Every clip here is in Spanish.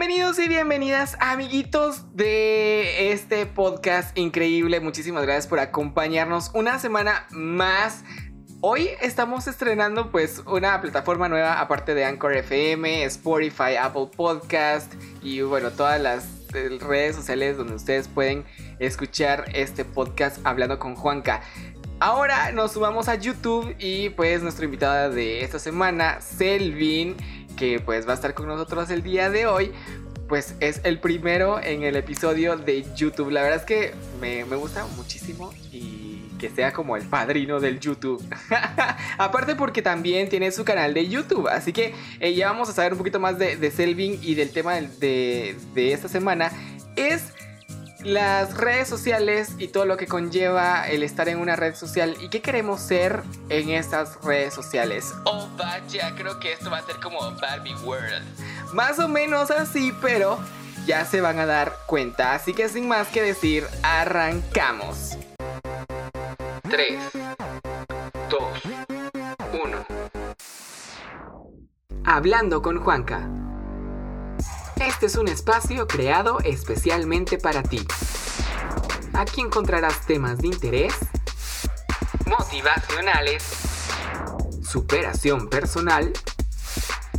Bienvenidos y bienvenidas, amiguitos de este podcast increíble. Muchísimas gracias por acompañarnos una semana más. Hoy estamos estrenando pues una plataforma nueva aparte de Anchor FM, Spotify, Apple Podcast y bueno, todas las eh, redes sociales donde ustedes pueden escuchar este podcast hablando con Juanca. Ahora nos subamos a YouTube y pues nuestra invitada de esta semana, Selvin, que pues va a estar con nosotros el día de hoy, pues es el primero en el episodio de YouTube. La verdad es que me, gusta muchísimo y que sea como el padrino del YouTube. Aparte porque también tiene su canal de YouTube. Así que eh, ya vamos a saber un poquito más de, Selvin y del tema de, de esta semana. Es las redes sociales y todo lo que conlleva el estar en una red social y qué queremos ser en estas redes sociales. Oh, vaya, creo que esto va a ser como Barbie World. Más o menos así, pero ya se van a dar cuenta. Así que sin más que decir, arrancamos. 3, 2, 1. Hablando con Juanca. Este es un espacio creado especialmente para ti. Aquí encontrarás temas de interés, motivacionales, superación personal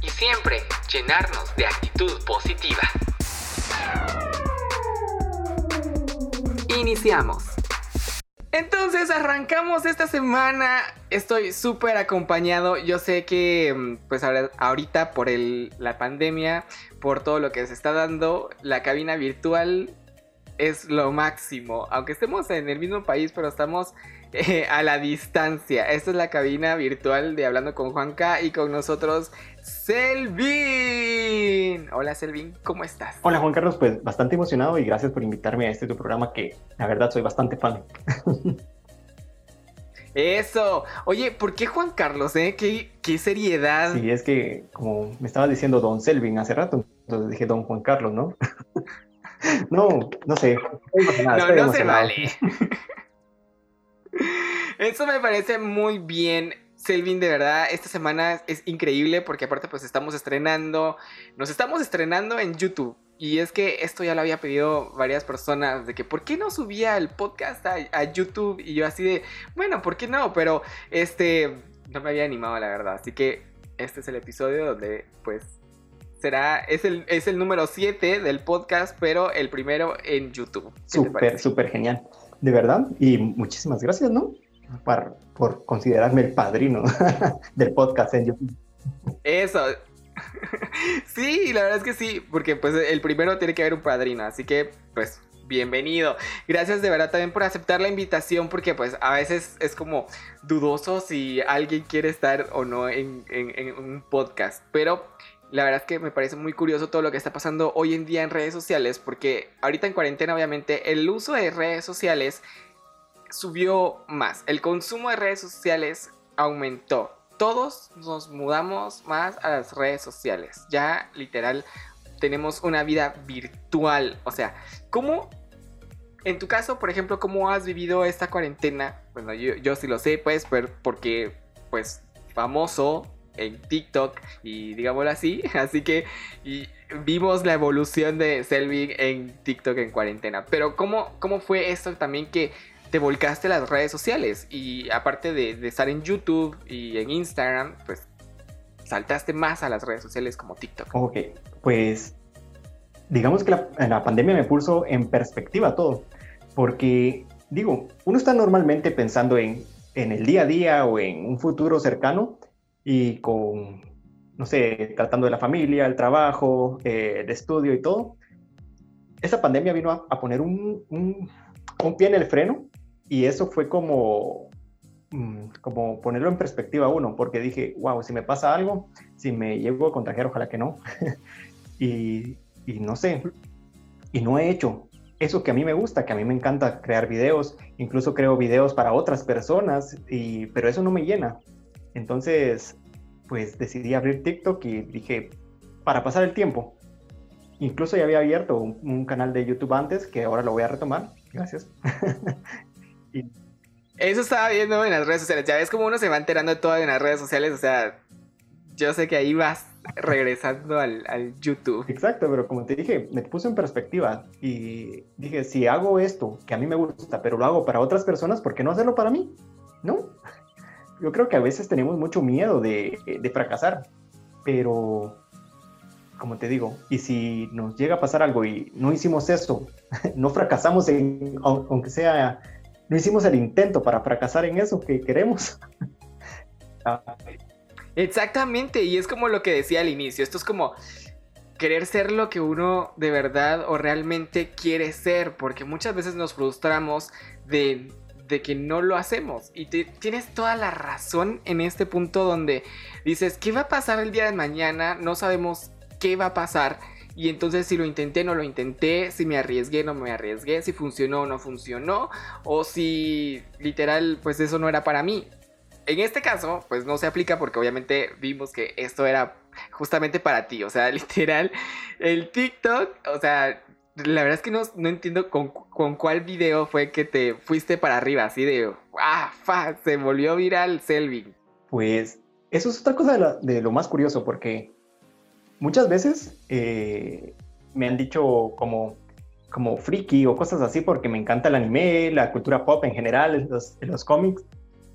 y siempre llenarnos de actitud positiva. Iniciamos. Entonces arrancamos esta semana. Estoy súper acompañado. Yo sé que mm, pues ahorita por la pandemia, por todo lo que se está dando, la cabina virtual es lo máximo. Aunque estemos en el mismo país, pero estamos eh, a la distancia. Esta es la cabina virtual de Hablando con Juanca y con nosotros Selvin. Hola Selvin, ¿cómo estás? Hola Juan Carlos, pues bastante emocionado y gracias por invitarme a este tu programa que la verdad soy bastante fan. Eso. Oye, ¿por qué Juan Carlos? Eh? ¿Qué, ¿Qué, seriedad? Sí, es que como me estaba diciendo Don Selvin hace rato, entonces dije Don Juan Carlos, ¿no? no, no sé. no, no se vale. Eso me parece muy bien. Selvin, de verdad, esta semana es increíble porque aparte pues estamos estrenando, nos estamos estrenando en YouTube. Y es que esto ya lo había pedido varias personas, de que ¿por qué no subía el podcast a, YouTube? Y yo así de, bueno, ¿por qué no? Pero este, no me había animado la verdad. Así que este es el episodio donde pues será, es el, es el número 7 del podcast, pero el primero en YouTube. Súper, súper genial. De verdad, y muchísimas gracias, ¿no? Por considerarme el padrino del podcast en YouTube. Eso. sí, la verdad es que sí, porque pues el primero tiene que haber un padrino, así que pues bienvenido. Gracias de verdad también por aceptar la invitación, porque pues a veces es como dudoso si alguien quiere estar o no en, en un podcast, pero la verdad es que me parece muy curioso todo lo que está pasando hoy en día en redes sociales, porque ahorita en cuarentena obviamente el uso de redes sociales subió más. El consumo de redes sociales aumentó. Todos nos mudamos más a las redes sociales. Ya literal tenemos una vida virtual. O sea, ¿cómo en tu caso, por ejemplo, ¿cómo has vivido esta cuarentena? Bueno, yo, yo sí lo sé, pues, porque, pues, famoso en TikTok y digámoslo así. Así que vimos la evolución de Selvig en TikTok en cuarentena. Pero ¿cómo, ¿cómo fue esto también que te volcaste a las redes sociales y aparte de, estar en YouTube y en Instagram, pues saltaste más a las redes sociales como TikTok. Ok, pues digamos que la, pandemia me puso en perspectiva todo, porque digo, uno está normalmente pensando en, en el día a día o en un futuro cercano y con, no sé, tratando de la familia, el trabajo, eh, el estudio y todo. Esa pandemia vino a, poner un, un, un, pie en el freno y eso fue como, mm, como ponerlo en perspectiva uno, porque dije, wow, si me pasa algo, si me llego a contagiar, ojalá que no. y, y no sé, y no he hecho eso que a mí me gusta, que a mí me encanta crear videos, incluso creo videos para otras personas, y, pero eso no me llena. Entonces, pues decidí abrir TikTok y dije, para pasar el tiempo. Incluso ya había abierto un, un canal de YouTube antes, que ahora lo voy a retomar. Gracias. Eso estaba viendo en las redes sociales. Ya ves como uno se va enterando de todo en las redes sociales. O sea, yo sé que ahí vas regresando al, al, YouTube. Exacto, pero como te dije, me puse en perspectiva y dije, si hago esto que a mí me gusta, pero lo hago para otras personas, ¿por qué no hacerlo para mí? ¿No? Yo creo que a veces tenemos mucho miedo de, de fracasar, pero como te digo, y si nos llega a pasar algo y no hicimos eso, no fracasamos en, aunque sea, no hicimos el intento para fracasar en eso que queremos. Exactamente, y es como lo que decía al inicio, esto es como querer ser lo que uno de verdad o realmente quiere ser, porque muchas veces nos frustramos de, de que no lo hacemos. Y tienes toda la razón en este punto donde dices, ¿qué va a pasar el día de mañana? No sabemos qué va a pasar. Y entonces si lo intenté, no lo intenté, si me arriesgué, no me arriesgué, si funcionó o no funcionó, o si literal, pues eso no era para mí. En este caso, pues no se aplica porque obviamente vimos que esto era justamente para ti, o sea, literal, el TikTok, o sea, la verdad es que no, no entiendo con, con, cuál video fue que te fuiste para arriba, así de, ah, fa, se volvió viral Selvin. Pues eso es otra cosa de lo más curioso porque muchas veces eh, me han dicho como, como friki o cosas así porque me encanta el anime, la cultura pop en general, los, los cómics.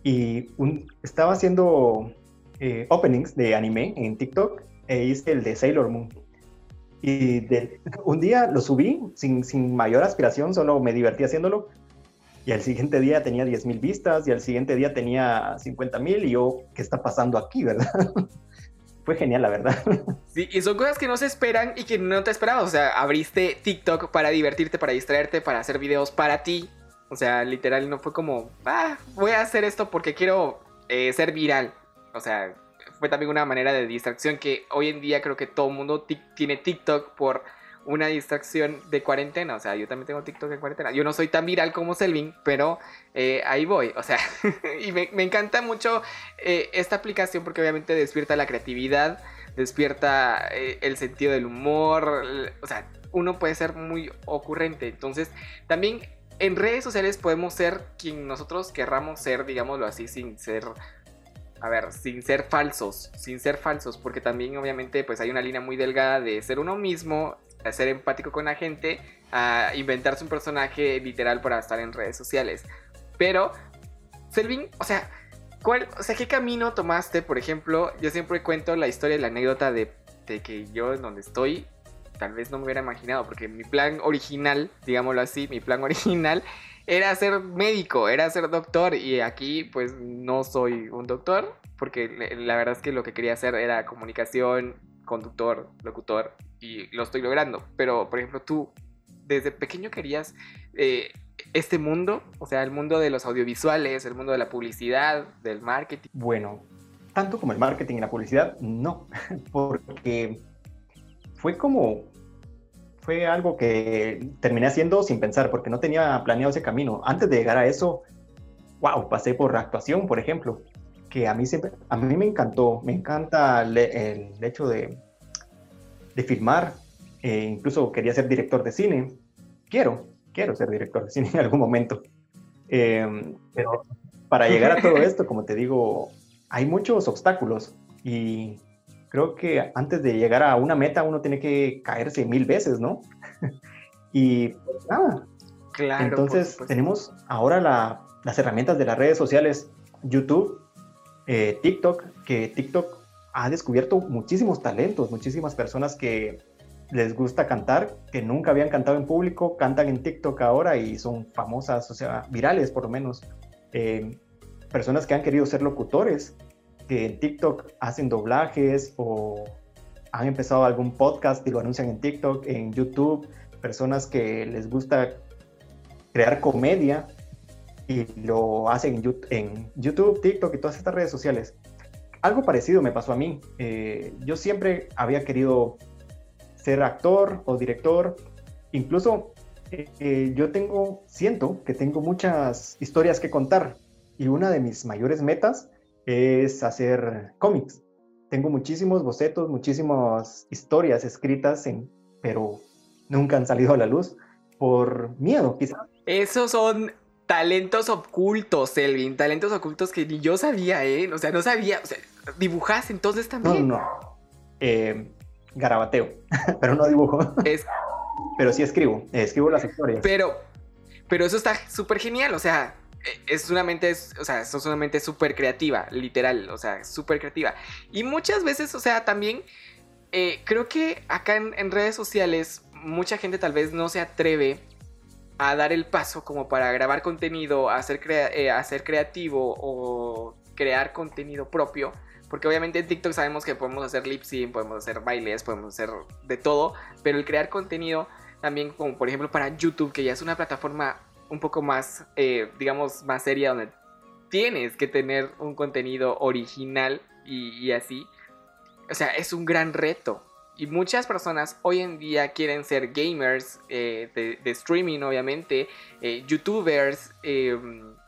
Y estaba haciendo eh, openings de anime en TikTok e hice el de Sailor Moon. Y de, un día lo subí sin, sin mayor aspiración, solo me divertí haciéndolo. Y al siguiente día tenía 10.000 vistas y al siguiente día tenía 50.000 y yo, ¿qué está pasando aquí, verdad? fue genial, la verdad. Sí, y son cosas que no se esperan y que no te esperabas. O sea, abriste TikTok para divertirte, para distraerte, para hacer videos para ti. O sea, literal, no fue como, ah, voy a hacer esto porque quiero eh, ser viral. O sea, fue también una manera de distracción que hoy en día creo que todo el mundo tiene TikTok por una distracción de cuarentena. O sea, yo también tengo TikTok en cuarentena. Yo no soy tan viral como Selvin, pero eh, ahí voy. O sea, y me, encanta mucho eh, esta aplicación porque obviamente despierta la creatividad, despierta eh, el sentido del humor. O sea, uno puede ser muy ocurrente. Entonces, también en redes sociales podemos ser quien nosotros querramos ser, digámoslo así, sin ser a ver, sin ser falsos, sin ser falsos, porque también obviamente pues hay una línea muy delgada de ser uno mismo a ser empático con la gente, a inventarse un personaje literal para estar en redes sociales. Pero, Selvin, o sea, ¿cuál, o sea, ¿qué camino tomaste? Por ejemplo, yo siempre cuento la historia y la anécdota de, de que yo en donde estoy, tal vez no me hubiera imaginado, porque mi plan original, digámoslo así, mi plan original era ser médico, era ser doctor y aquí pues no soy un doctor porque la verdad es que lo que quería hacer era comunicación, conductor, locutor y lo estoy logrando. Pero, por ejemplo, tú desde pequeño querías eh, este mundo, o sea, el mundo de los audiovisuales, el mundo de la publicidad, del marketing. Bueno, tanto como el marketing y la publicidad, no, porque fue como, fue algo que terminé haciendo sin pensar, porque no tenía planeado ese camino. Antes de llegar a eso, wow, pasé por actuación, por ejemplo, que a mí siempre, a mí me encantó, me encanta el hecho de de filmar, eh, incluso quería ser director de cine. Quiero, quiero ser director de cine en algún momento. Em, pero para llegar a todo esto, como te digo, hay muchos obstáculos y creo que antes de llegar a una meta uno tiene que caerse mil veces, ¿no? y nada. Claro. Entonces tenemos ahora las herramientas de las redes sociales, YouTube, eh, TikTok, que TikTok ha descubierto muchísimos talentos, muchísimas personas que les gusta cantar, que nunca habían cantado en público, cantan en TikTok ahora y son famosas, o sea, virales por lo menos. Eh, personas que han querido ser locutores, que en TikTok hacen doblajes o han empezado algún podcast y lo anuncian en TikTok, en YouTube, personas que les gusta crear comedia y lo hacen en YouTube, TikTok y todas estas redes sociales algo parecido me pasó a mí. Eh, yo siempre había querido ser actor o director. Incluso eh, eh, yo tengo, siento que tengo muchas historias que contar. Y una de mis mayores metas es hacer cómics. Tengo muchísimos bocetos, muchísimas historias escritas, en, pero nunca han salido a la luz por miedo, quizás. Esos son talentos ocultos, Elvin, talentos ocultos que ni yo sabía, ¿eh? O sea, no sabía, o sea, dibujas entonces también. No, no. eh, garabateo, pero no dibujo. Es... Pero sí escribo, escribo las historias. Pero, pero eso está súper genial, o sea, es una mente, o sea, es una mente súper creativa, literal, o sea, súper creativa. Y muchas veces, o sea, también eh, creo que acá en, redes sociales mucha gente tal vez no se atreve a dar el paso como para grabar contenido, a ser, eh, creativo o crear contenido propio. Porque obviamente en TikTok sabemos que podemos hacer lip sync, podemos hacer bailes, podemos hacer de todo. Pero el crear contenido también como por ejemplo para YouTube, que ya es una plataforma un poco más, eh, digamos, más seria donde tienes que tener un contenido original y, así. O sea, es un gran reto. Y muchas personas hoy en día quieren ser gamers eh, de, streaming, obviamente, eh, youtubers,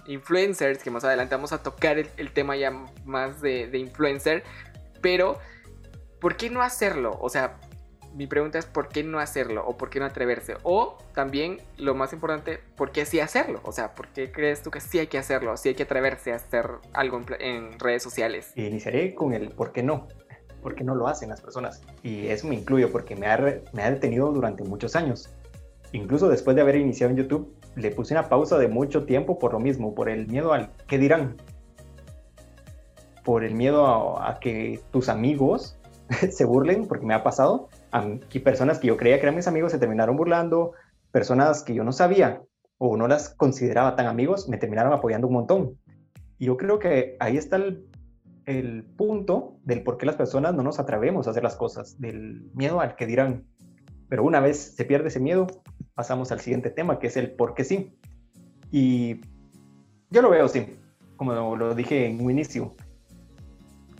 influencers, que más adelante vamos a tocar el, tema ya más de, influencer. Pero, ¿por qué no hacerlo? O sea, mi pregunta es ¿por qué no hacerlo? ¿O por qué no atreverse? O también, lo más importante, ¿por qué sí hacerlo? O sea, ¿por qué crees tú que sí hay que hacerlo? Sí hay que atreverse a hacer algo en, redes sociales. Iniciaré con el ¿por qué no? ¿Por qué no lo hacen las personas? Y eso me incluyo porque me ha, detenido durante muchos años. Incluso después de haber iniciado en YouTube, le puse una pausa de mucho tiempo por lo mismo, por el miedo al ¿qué dirán? Por el miedo a que tus amigos se burlen, porque me ha pasado, Aquí personas que yo creía que eran mis amigos se terminaron burlando, personas que yo no sabía o no las consideraba tan amigos me terminaron apoyando un montón. Y yo creo que ahí está el, el punto del por qué las personas no nos atrevemos a hacer las cosas, del miedo al que dirán. Pero una vez se pierde ese miedo, pasamos al siguiente tema, que es el por qué sí. Y yo lo veo así, como lo dije en un inicio.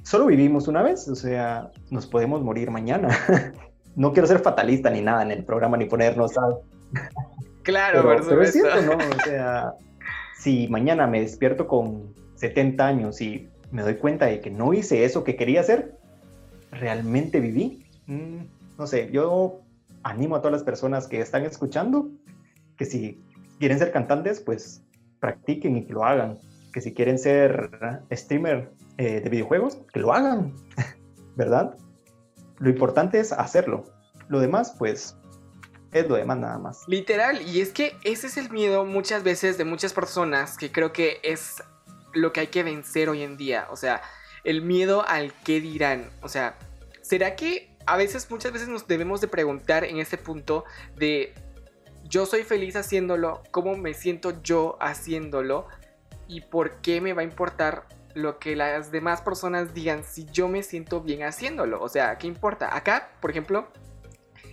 Solo vivimos una vez, o sea, nos podemos morir mañana. no quiero ser fatalista ni nada en el programa ni ponernos a... Claro, pero, es cierto, ¿no? O sea, si mañana me despierto con 70 años y me doy cuenta de que no hice eso que quería hacer, ¿realmente viví? Mm, no sé, yo animo a todas las personas que están escuchando que si quieren ser cantantes, pues practiquen y que lo hagan. Que si quieren ser streamer eh, de videojuegos, que lo hagan, ¿verdad? Lo importante es hacerlo. Lo demás, pues, es lo demás nada más. Literal, y es que ese es el miedo muchas veces de muchas personas que creo que es lo que hay que vencer hoy en día. O sea, el miedo al qué dirán. O sea, ¿será que a veces, muchas veces nos debemos de preguntar en este punto de yo soy feliz haciéndolo, cómo me siento yo haciéndolo y por qué me va a importar lo que las demás personas digan si yo me siento bien haciéndolo. O sea, ¿qué importa? Acá, por ejemplo,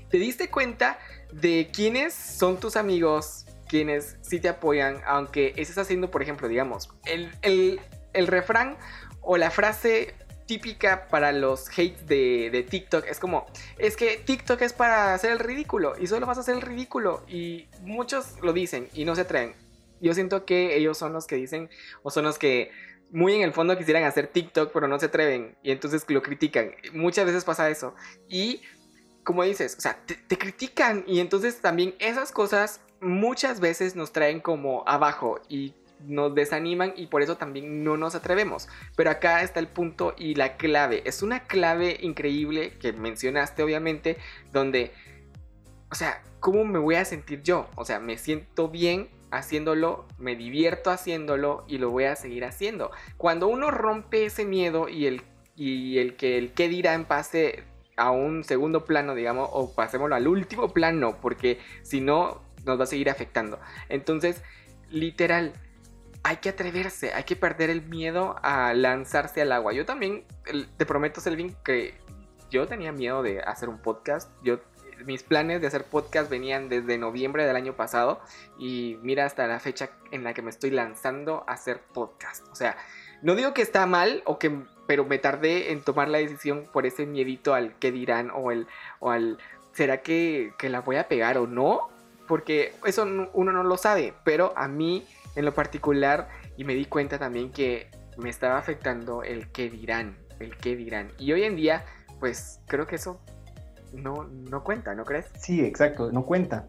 te diste cuenta de quiénes son tus amigos, quienes sí te apoyan, aunque estés haciendo, por ejemplo, digamos, el, el, refrán o la frase típica para los hates de, de, TikTok. Es como, es que TikTok es para hacer el ridículo y solo vas a hacer el ridículo. Y muchos lo dicen y no se atreven. Yo siento que ellos son los que dicen o son los que muy en el fondo quisieran hacer TikTok, pero no se atreven y entonces lo critican. Muchas veces pasa eso. Y como dices, o sea, te, critican y entonces también esas cosas muchas veces nos traen como abajo y nos desaniman y por eso también no nos atrevemos. Pero acá está el punto y la clave. Es una clave increíble que mencionaste obviamente, donde, o sea, ¿cómo me voy a sentir yo? O sea, me siento bien haciéndolo, me divierto haciéndolo y lo voy a seguir haciendo. Cuando uno rompe ese miedo y el, y el que el qué dirán pase a un segundo plano, digamos, o pasémoslo al último plano, porque si no nos va a seguir afectando. Entonces, literal, hay que atreverse, hay que perder el miedo a lanzarse al agua. Yo también, te prometo, Selvin, que yo tenía miedo de hacer un podcast. Yo mis planes de hacer podcast venían desde noviembre del año pasado y mira hasta la fecha en la que me estoy lanzando a hacer podcast. O sea, no digo que está mal o que pero me tardé en tomar la decisión por ese miedito al que dirán o el o al será que, que la voy a pegar o no, porque eso uno no lo sabe, pero a mí en lo particular y me di cuenta también que me estaba afectando el que dirán, el que dirán. Y hoy en día, pues creo que eso no, no cuenta, ¿no crees? Sí, exacto, no cuenta.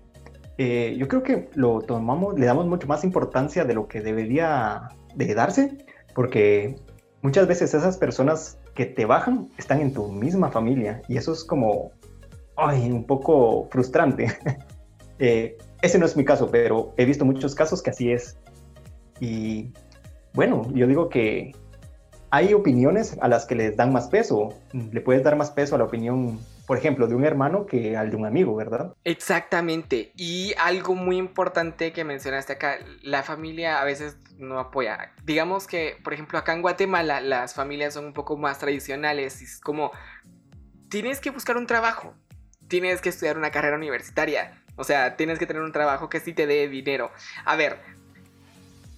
Eh, yo creo que lo tomamos, le damos mucho más importancia de lo que debería de darse, porque muchas veces esas personas que te bajan están en tu misma familia y eso es como ay, un poco frustrante. Eh, ese no es mi caso, pero he visto muchos casos que así es. Y bueno, yo digo que hay opiniones a las que les dan más peso. Le puedes dar más peso a la opinión, por ejemplo, de un hermano que al de un amigo, ¿verdad? Exactamente. Y algo muy importante que mencionaste acá, la familia a veces no apoya. Digamos que, por ejemplo, acá en Guatemala las familias son un poco más tradicionales. Es como, tienes que buscar un trabajo, tienes que estudiar una carrera universitaria. O sea, tienes que tener un trabajo que sí te dé dinero. A ver,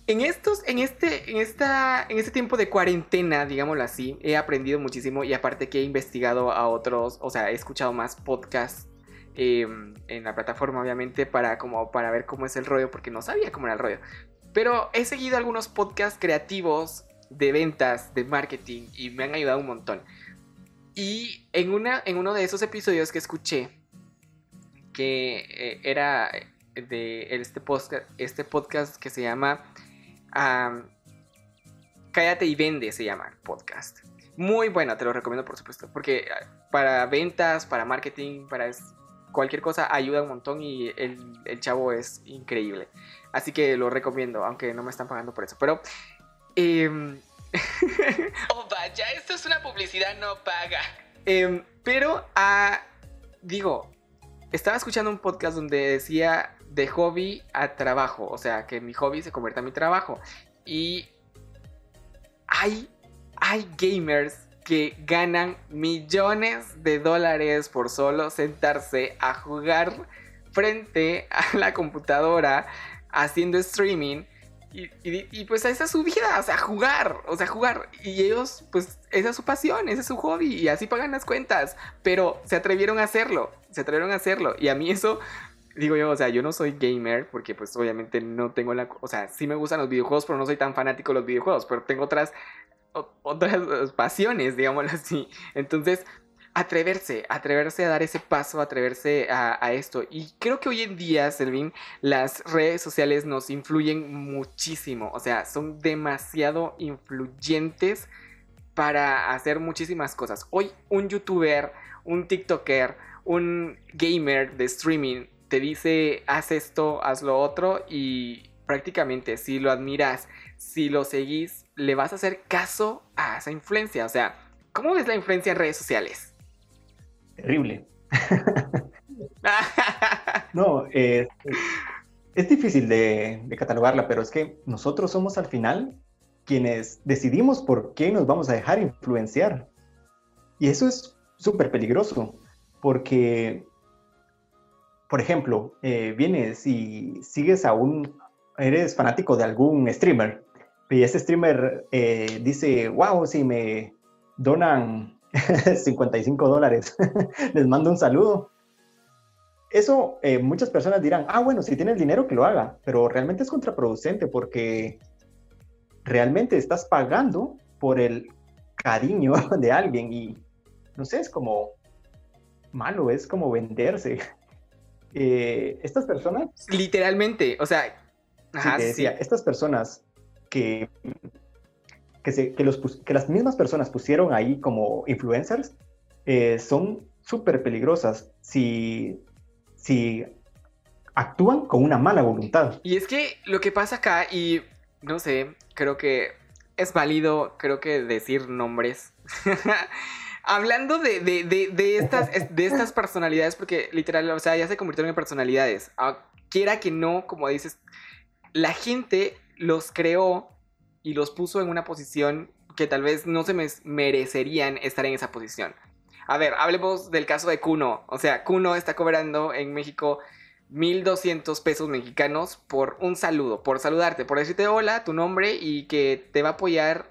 en estos, en este, en esta, en este tiempo de cuarentena, digámoslo así, he aprendido muchísimo y aparte que he investigado a otros, o sea, he escuchado más podcasts em, en la plataforma, obviamente, para como para ver cómo es el rollo, porque no sabía cómo era el rollo. Pero he seguido algunos podcasts creativos de ventas, de marketing y me han ayudado un montón. Y en, una, en uno de esos episodios que escuché, que eh, era de este podcast, este podcast que se llama Cállate y Vende, se llama el podcast. Muy bueno, te lo recomiendo por supuesto, porque ah, para ventas, para marketing, para cualquier cosa ayuda un montón y el, el chavo es increíble. Así que lo recomiendo, aunque no me están pagando por eso. Pero... Eh, oh, vaya, esto es una publicidad no paga. Em, pero, ah, digo, estaba escuchando un podcast donde decía de hobby a trabajo, o sea, que mi hobby se convierta en mi trabajo. Y hay, hay gamers que ganan millones de dólares por solo sentarse a jugar frente a la computadora haciendo streaming y, pues esa es su vida, o sea, jugar, o sea, jugar. Y ellos, pues esa es su pasión, ese es su hobby y así pagan las cuentas. Pero se atrevieron a hacerlo, se atrevieron a hacerlo. Y a mí eso, digo yo, o sea, yo no soy gamer porque pues obviamente no tengo la... O sea, sí me gustan los videojuegos, pero no soy tan fanático de los videojuegos. Pero tengo otras, otras pasiones, digámoslo así. Entonces, atreverse, atreverse a dar ese paso, atreverse a, esto. Y creo que hoy en día, Selvin, las redes sociales nos influyen muchísimo. O sea, son demasiado influyentes para hacer muchísimas cosas. Hoy un youtuber, un TikToker, un gamer de streaming te dice, haz esto, haz lo otro y prácticamente si lo admiras, si lo seguís, le vas a hacer caso a esa influencia. O sea, ¿cómo ves la influencia en redes sociales? Terrible. no, es difícil de, catalogarla, pero es que nosotros somos al final quienes decidimos por qué nos vamos a dejar influenciar. Y eso es súper peligroso, porque, por ejemplo, eh, vienes y sigues a un, eres fanático de algún streamer, y ese streamer eh, dice, wow, si me donan 55 dólares. Les mando un saludo. Eso eh, muchas personas dirán, ah, bueno, si tiene el dinero que lo haga, pero realmente es contraproducente porque realmente estás pagando por el cariño de alguien y no sé, es como malo, es como venderse. Eh, estas personas... Literalmente, o sea... decía, estas personas que que, los, que las mismas personas pusieron ahí como influencers eh, son súper peligrosas si, si actúan con una mala voluntad. Y es que lo que pasa acá, y no sé, creo que es válido, creo que decir nombres. Hablando de, de, de, estas, de estas personalidades, porque literal, o sea, ya se convirtieron en personalidades. Ah, quiera que no, como dices, la gente los creó y los puso en una posición que tal vez no se merecerían estar en esa posición. A ver, hablemos del caso de Kuno. O sea, Kuno está cobrando en México 1200 pesos mexicanos por un saludo, por saludarte, por decirte hola, tu nombre y que te va a apoyar.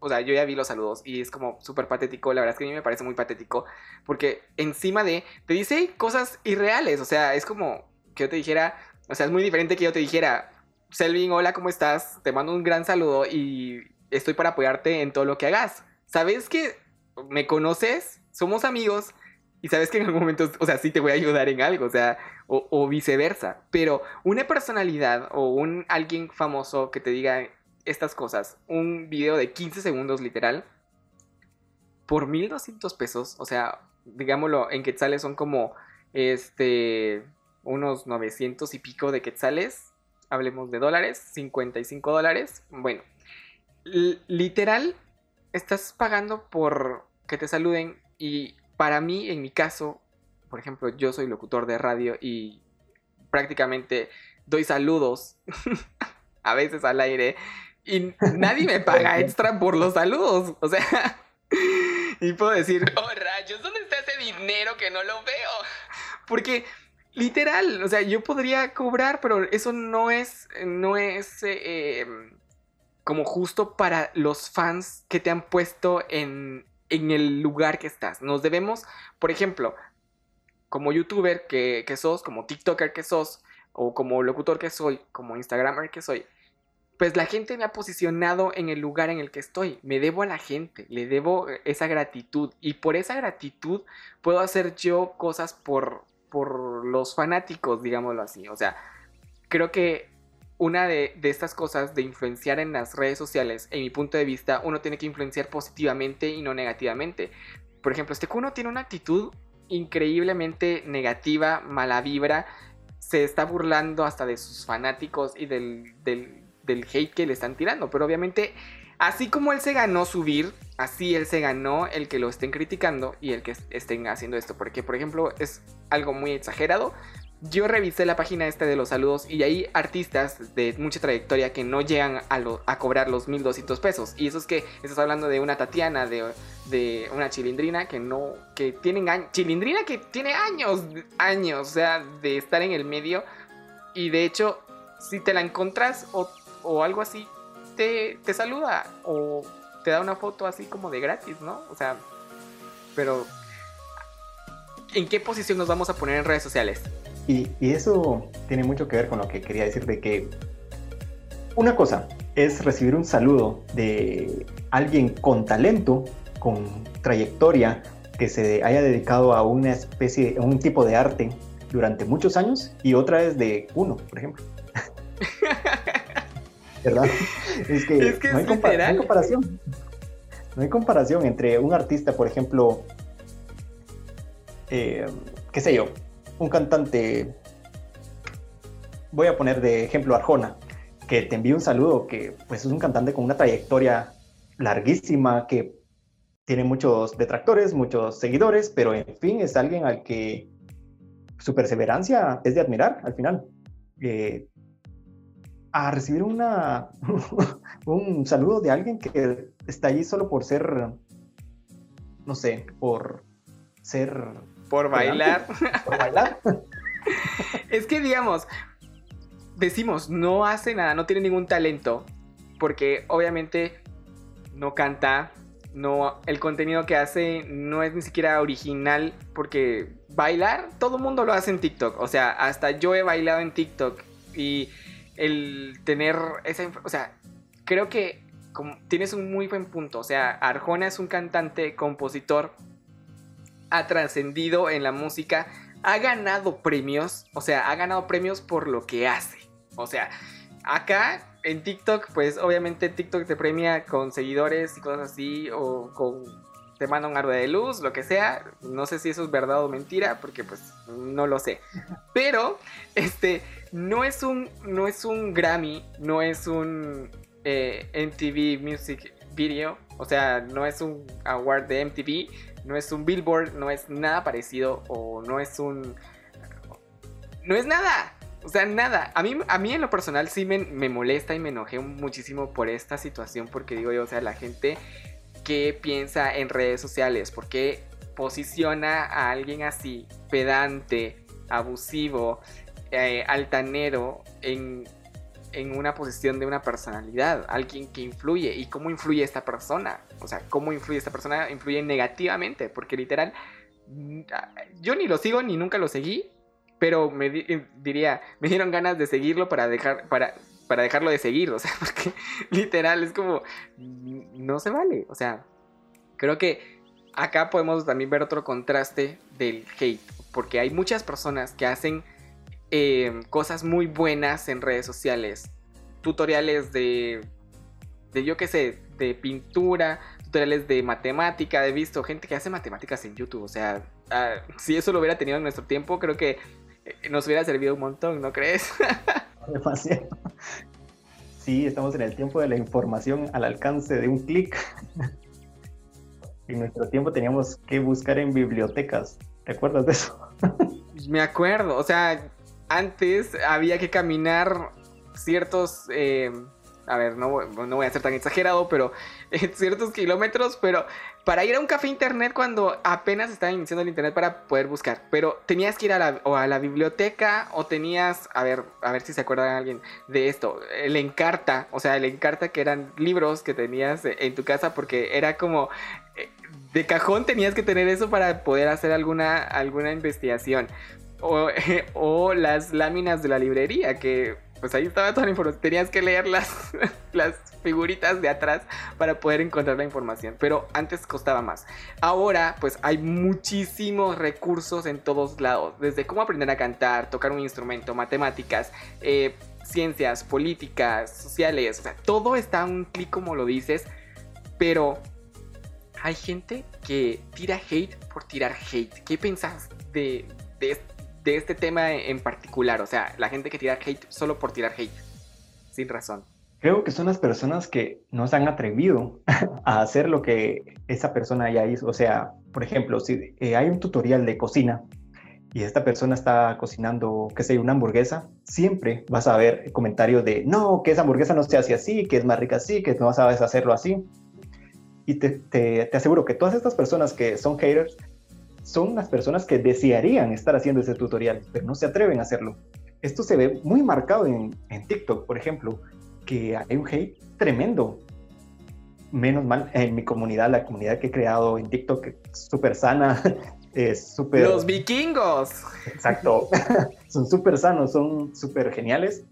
O sea, yo ya vi los saludos y es como súper patético. La verdad es que a mí me parece muy patético porque encima de te dice cosas irreales. O sea, es como que yo te dijera, o sea, es muy diferente que yo te dijera, Selvin, hola, ¿cómo estás? Te mando un gran saludo y estoy para apoyarte en todo lo que hagas. ¿Sabes que me conoces? Somos amigos y sabes que en algún momento, o sea, sí te voy a ayudar en algo, o sea, o, viceversa. Pero una personalidad o un alguien famoso que te diga estas cosas, un video de 15 segundos literal, por 1200 pesos, o sea, digámoslo, en quetzales son como, este, unos 900 y pico de quetzales, hablemos de dólares, 55 dólares, bueno, literal, estás pagando por que te saluden y para mí, en mi caso, por ejemplo, yo soy locutor de radio y prácticamente doy saludos a veces al aire y nadie me paga extra por los saludos. O sea, y puedo decir, oh rayos, ¿dónde está ese dinero que no lo veo? Porque literal, o sea, yo podría cobrar, pero eso no es, no es eh, em, como justo para los fans que te han puesto en, en el lugar que estás. Nos debemos, por ejemplo, como youtuber que, sos, como TikToker que sos, o como locutor que soy, como Instagramer que soy, pues la gente me ha posicionado en el lugar en el que estoy. Me debo a la gente, le debo esa gratitud. Y por esa gratitud puedo hacer yo cosas por, por los fanáticos, digámoslo así. O sea, creo que una de, de, estas cosas de influenciar en las redes sociales, en mi punto de vista, uno tiene que influenciar positivamente y no negativamente. Por ejemplo, este Kuno tiene una actitud increíblemente negativa, mala vibra, se está burlando hasta de sus fanáticos y del, del, del hate que le están tirando. Pero obviamente, así como él se ganó subir, así él se ganó el que lo estén criticando y el que estén haciendo esto. Porque, por ejemplo, es algo muy exagerado, yo revisé la página esta de los saludos y hay artistas de mucha trayectoria que no llegan a, a cobrar los 1200 pesos. Y eso es que estás hablando de una Tatiana, de, una chilindrina que no, que tienen años, chilindrina que tiene años, años, o sea, de estar en el medio. Y de hecho, si te la encontras o, o algo así, te, te saluda o te da una foto así como de gratis, ¿no? O sea, pero ¿en qué posición nos vamos a poner en redes sociales? Y, eso tiene mucho que ver con lo que quería decir de que una cosa es recibir un saludo de alguien con talento, con trayectoria, que se haya dedicado a una especie, a un tipo de arte durante muchos años, y otra es de uno, por ejemplo. ¿Verdad? Es que, no, hay comparación. No hay comparación entre un artista, por ejemplo, eh, qué sé yo, un cantante, voy a poner de ejemplo Arjona, que te envíe un saludo, que pues es un cantante con una trayectoria larguísima, que tiene muchos detractores, muchos seguidores, pero en fin es alguien al que su perseverancia es de admirar al final. Eh, a recibir una, un saludo de alguien que está allí solo por ser, no sé, por ser por bailar. Por bailar. es que, digamos, decimos, no hace nada, no tiene ningún talento, porque obviamente no canta, no, el contenido que hace no es ni siquiera original, porque bailar, todo el mundo lo hace en TikTok, o sea, hasta yo he bailado en TikTok y el tener esa, o sea, creo que como, tienes un muy buen punto, o sea, Arjona es un cantante, compositor, ha trascendido en la música, ha ganado premios, o sea, ha ganado premios por lo que hace. O sea, acá en TikTok, pues obviamente TikTok te premia con seguidores y cosas así, o con te manda un árbol de luz, lo que sea. No sé si eso es verdad o mentira, porque pues no lo sé. Pero, este, no es un, no es un Grammy, no es un eh, MTV Music Video, o sea, no es un award de MTV, no es un billboard, no es nada parecido o no es un... No es nada. O sea, nada. A mí, a mí en lo personal sí me, molesta y me enojé muchísimo por esta situación porque digo yo, o sea, la gente que piensa en redes sociales, porque posiciona a alguien así, pedante, abusivo, eh, altanero, en en una posición de una personalidad, alguien que influye. ¿Y cómo influye esta persona? O sea, ¿cómo influye esta persona? Influye negativamente, porque literal, mm, yo ni lo sigo ni nunca lo seguí, pero me eh, diría, me dieron ganas de seguirlo para dejar, para, para dejarlo de seguir, o sea, porque literal es como, mm, no se vale, o sea, creo que acá podemos también ver otro contraste del hate, porque hay muchas personas que hacen Em, cosas muy buenas en redes sociales. Tutoriales de, de yo qué sé, de pintura, tutoriales de matemática. He visto gente que hace matemáticas en YouTube. O sea, ah, si eso lo hubiera tenido en nuestro tiempo, creo que eh, nos hubiera servido un montón, ¿no crees? Demasiado. Sí, estamos en el tiempo de la información al alcance de un clic. En nuestro tiempo teníamos que buscar en bibliotecas. ¿Te acuerdas de eso? Me acuerdo, o sea, antes había que caminar ciertos, eh, a ver, no, no, voy a ser tan exagerado, pero ciertos kilómetros, pero para ir a un café internet cuando apenas estaba iniciando el internet para poder buscar. Pero tenías que ir a la, o a la biblioteca o tenías, a ver, a ver si se acuerda alguien de esto, el encarta, o sea, el encarta que eran libros que tenías en tu casa porque era como eh, de cajón tenías que tener eso para poder hacer alguna, alguna investigación. O, las láminas de la librería que pues ahí estaba toda la información. Tenías que leer las, las figuritas de atrás para poder encontrar la información. Pero antes costaba más. Ahora, pues hay muchísimos recursos en todos lados. Desde cómo aprender a cantar, tocar un instrumento, matemáticas, eh, ciencias, políticas, sociales. O sea, todo está a un clic como lo dices. Pero hay gente que tira hate por tirar hate. ¿Qué piensas de, de esto? De este tema en particular? O sea, la gente que tira hate solo por tirar hate, sin razón. Creo que son las personas que no se han atrevido a hacer lo que esa persona ya hizo. O sea, por ejemplo, si eh, hay un tutorial de cocina y esta persona está cocinando, qué sé, una hamburguesa, siempre vas a ver comentarios de, no, que esa hamburguesa no se hace así, que es más rica así, que no sabes hacerlo así. Y te, te, te aseguro que todas estas personas que son haters son las personas que desearían estar haciendo ese tutorial, pero no se atreven a hacerlo. Esto se ve muy marcado en, TikTok, por ejemplo, que hay un hate tremendo. Menos mal, en mi comunidad, la comunidad que he creado en TikTok, súper sana, es súper... Los vikingos. Exacto, son súper sanos, son súper geniales,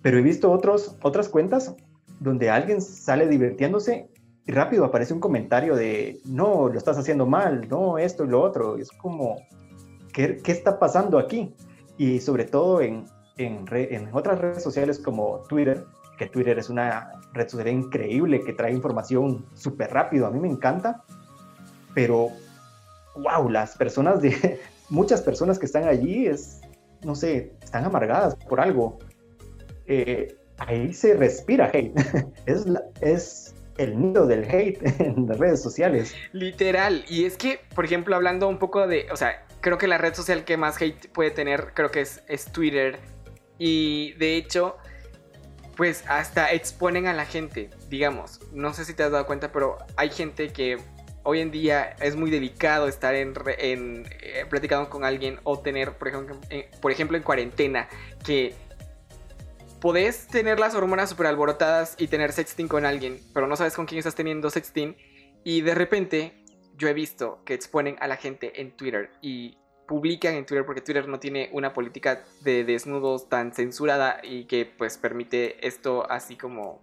pero he visto otros, otras cuentas donde alguien sale divirtiéndose y rápido aparece un comentario de, no, lo estás haciendo mal, no, esto y lo otro. es como, ¿qué, ¿qué, está pasando aquí? Y sobre todo en, en, en, otras redes sociales como Twitter, que Twitter es una red social increíble que trae información súper rápido, a mí me encanta, pero, wow, las personas de, muchas personas que están allí es, no sé, están amargadas por algo. Eh, ahí se respira hate. es, es el nido del hate en las redes sociales. Literal. Y es que, por ejemplo, hablando un poco de, o sea, creo que la red social que más hate puede tener, creo que es, Twitter. Y de hecho, pues hasta exponen a la gente, digamos. No sé si te has dado cuenta, pero hay gente que hoy en día es muy delicado estar en, eh, platicando con alguien o tener, por ejemplo, por ejemplo, en cuarentena, que podés tener las hormonas súper alborotadas y tener sexting con alguien, pero no sabes con quién estás teniendo sexting. Y de repente yo he visto que exponen a la gente en Twitter y publican en Twitter porque Twitter no tiene una política de desnudos tan censurada y que pues permite esto así como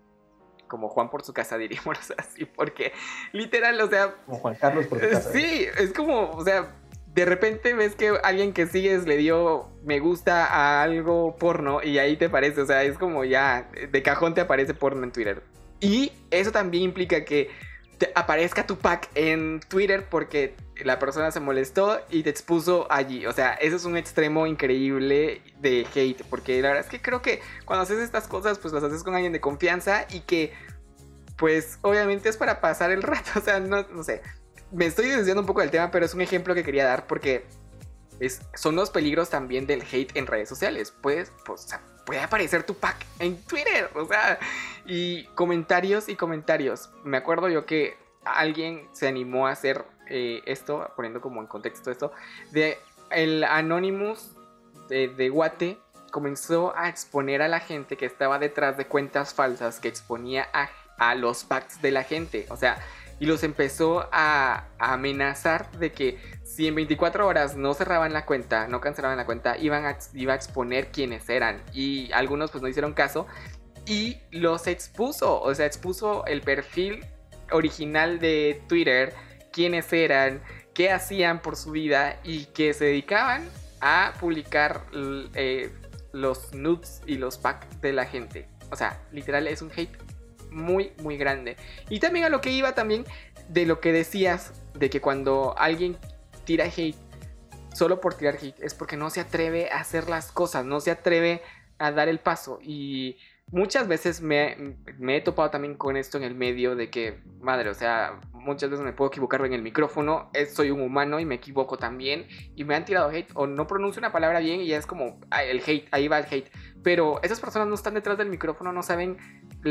como Juan por su casa diríamos así porque literal o sea como Juan Carlos por su casa sí es como o sea de repente ves que alguien que sigues le dio me gusta a algo porno y ahí te parece, o sea, es como ya de cajón te aparece porno en Twitter. Y eso también implica que te aparezca tu pack en Twitter porque la persona se molestó y te expuso allí. O sea, eso es un extremo increíble de hate. Porque la verdad es que creo que cuando haces estas cosas, pues las haces con alguien de confianza y que, pues obviamente es para pasar el rato. O sea, no, no sé me estoy desviando un poco del tema, pero es un ejemplo que quería dar porque son los peligros también del hate en redes sociales. Puedes, pues, puede aparecer tu pack en Twitter, o sea, y comentarios y comentarios. Me acuerdo yo que alguien se animó a hacer eh, esto, poniendo como en contexto esto, de el Anonymous de, de Guate comenzó a exponer a la gente que estaba detrás de cuentas falsas que exponía a, a los packs de la gente. O sea, y los empezó a, amenazar de que si en 24 horas no cerraban la cuenta, no cancelaban la cuenta, iban a, iba a exponer quiénes eran. Y algunos pues no hicieron caso y los expuso, o sea, expuso el perfil original de Twitter, quiénes eran, qué hacían por su vida y que se dedicaban a publicar eh, los nudes y los packs de la gente. O sea, literal es un hate muy, muy grande. Y también a lo que iba también de lo que decías, de que cuando alguien tira hate, solo por tirar hate, es porque no se atreve a hacer las cosas, no se atreve a dar el paso. Y muchas veces me, he topado también con esto en el medio de que, madre, o sea, muchas veces me puedo equivocar en el micrófono, soy un humano y me equivoco también, y me han tirado hate o no pronuncio una palabra bien y ya es como el hate, ahí va el hate. Pero esas personas no están detrás del micrófono, no saben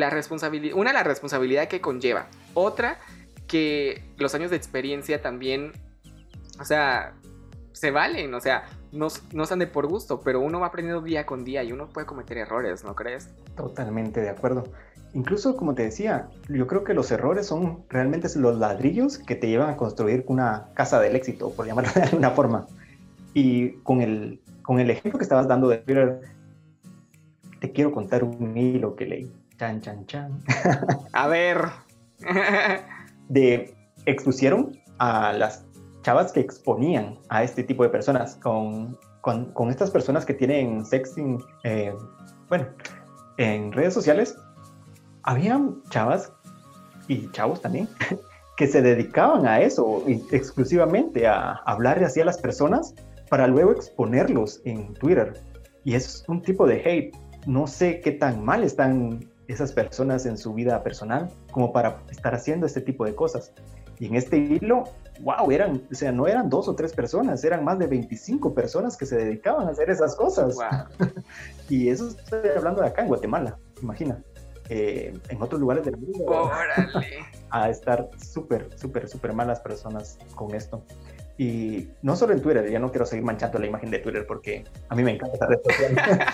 la responsabilidad, una, la responsabilidad que conlleva, otra, que los años de experiencia también, o sea, se valen, o sea, no, no están de por gusto, pero uno va aprendiendo día con día y uno puede cometer errores, ¿no crees? Totalmente de acuerdo. Incluso, como te decía, yo creo que los errores son realmente los ladrillos que te llevan a construir una casa del éxito, por llamarlo de alguna forma. Y con el, con el ejemplo que estabas dando de Twitter, te quiero contar un hilo que leí. Chan, chan, chan. A ver. de expusieron a las chavas que exponían a este tipo de personas con, con, con estas personas que tienen sexting, eh, bueno, en redes sociales, habían chavas y chavos también que se dedicaban a eso exclusivamente, a hablar así a las personas para luego exponerlos en Twitter. Y es un tipo de hate. No sé qué tan mal están esas personas en su vida personal como para estar haciendo este tipo de cosas. Y en este hilo wow, eran, o sea, no eran dos o tres personas, eran más de 25 personas que se dedicaban a hacer esas cosas. y eso estoy hablando de acá en Guatemala, imagina. Eh, en otros lugares del mundo ¡Órale! a estar súper, súper, súper malas personas con esto. Y no solo en Twitter, ya no quiero seguir manchando la imagen de Twitter porque a mí me encanta esta red social.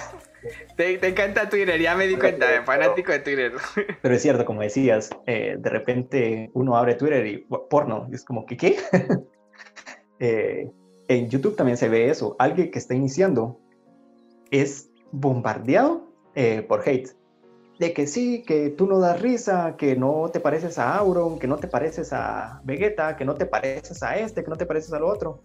Te, encanta Twitter, ya me di cuenta, fanático de Twitter. Pero es cierto, como decías, eh, de repente uno abre Twitter y porno, y es como que, ¿qué? Eh, en YouTube también se ve eso. Alguien que está iniciando es bombardeado eh, por hate de que sí, que tú no das risa, que no te pareces a Auron, que no te pareces a Vegeta, que no te pareces a este, que no te pareces al otro.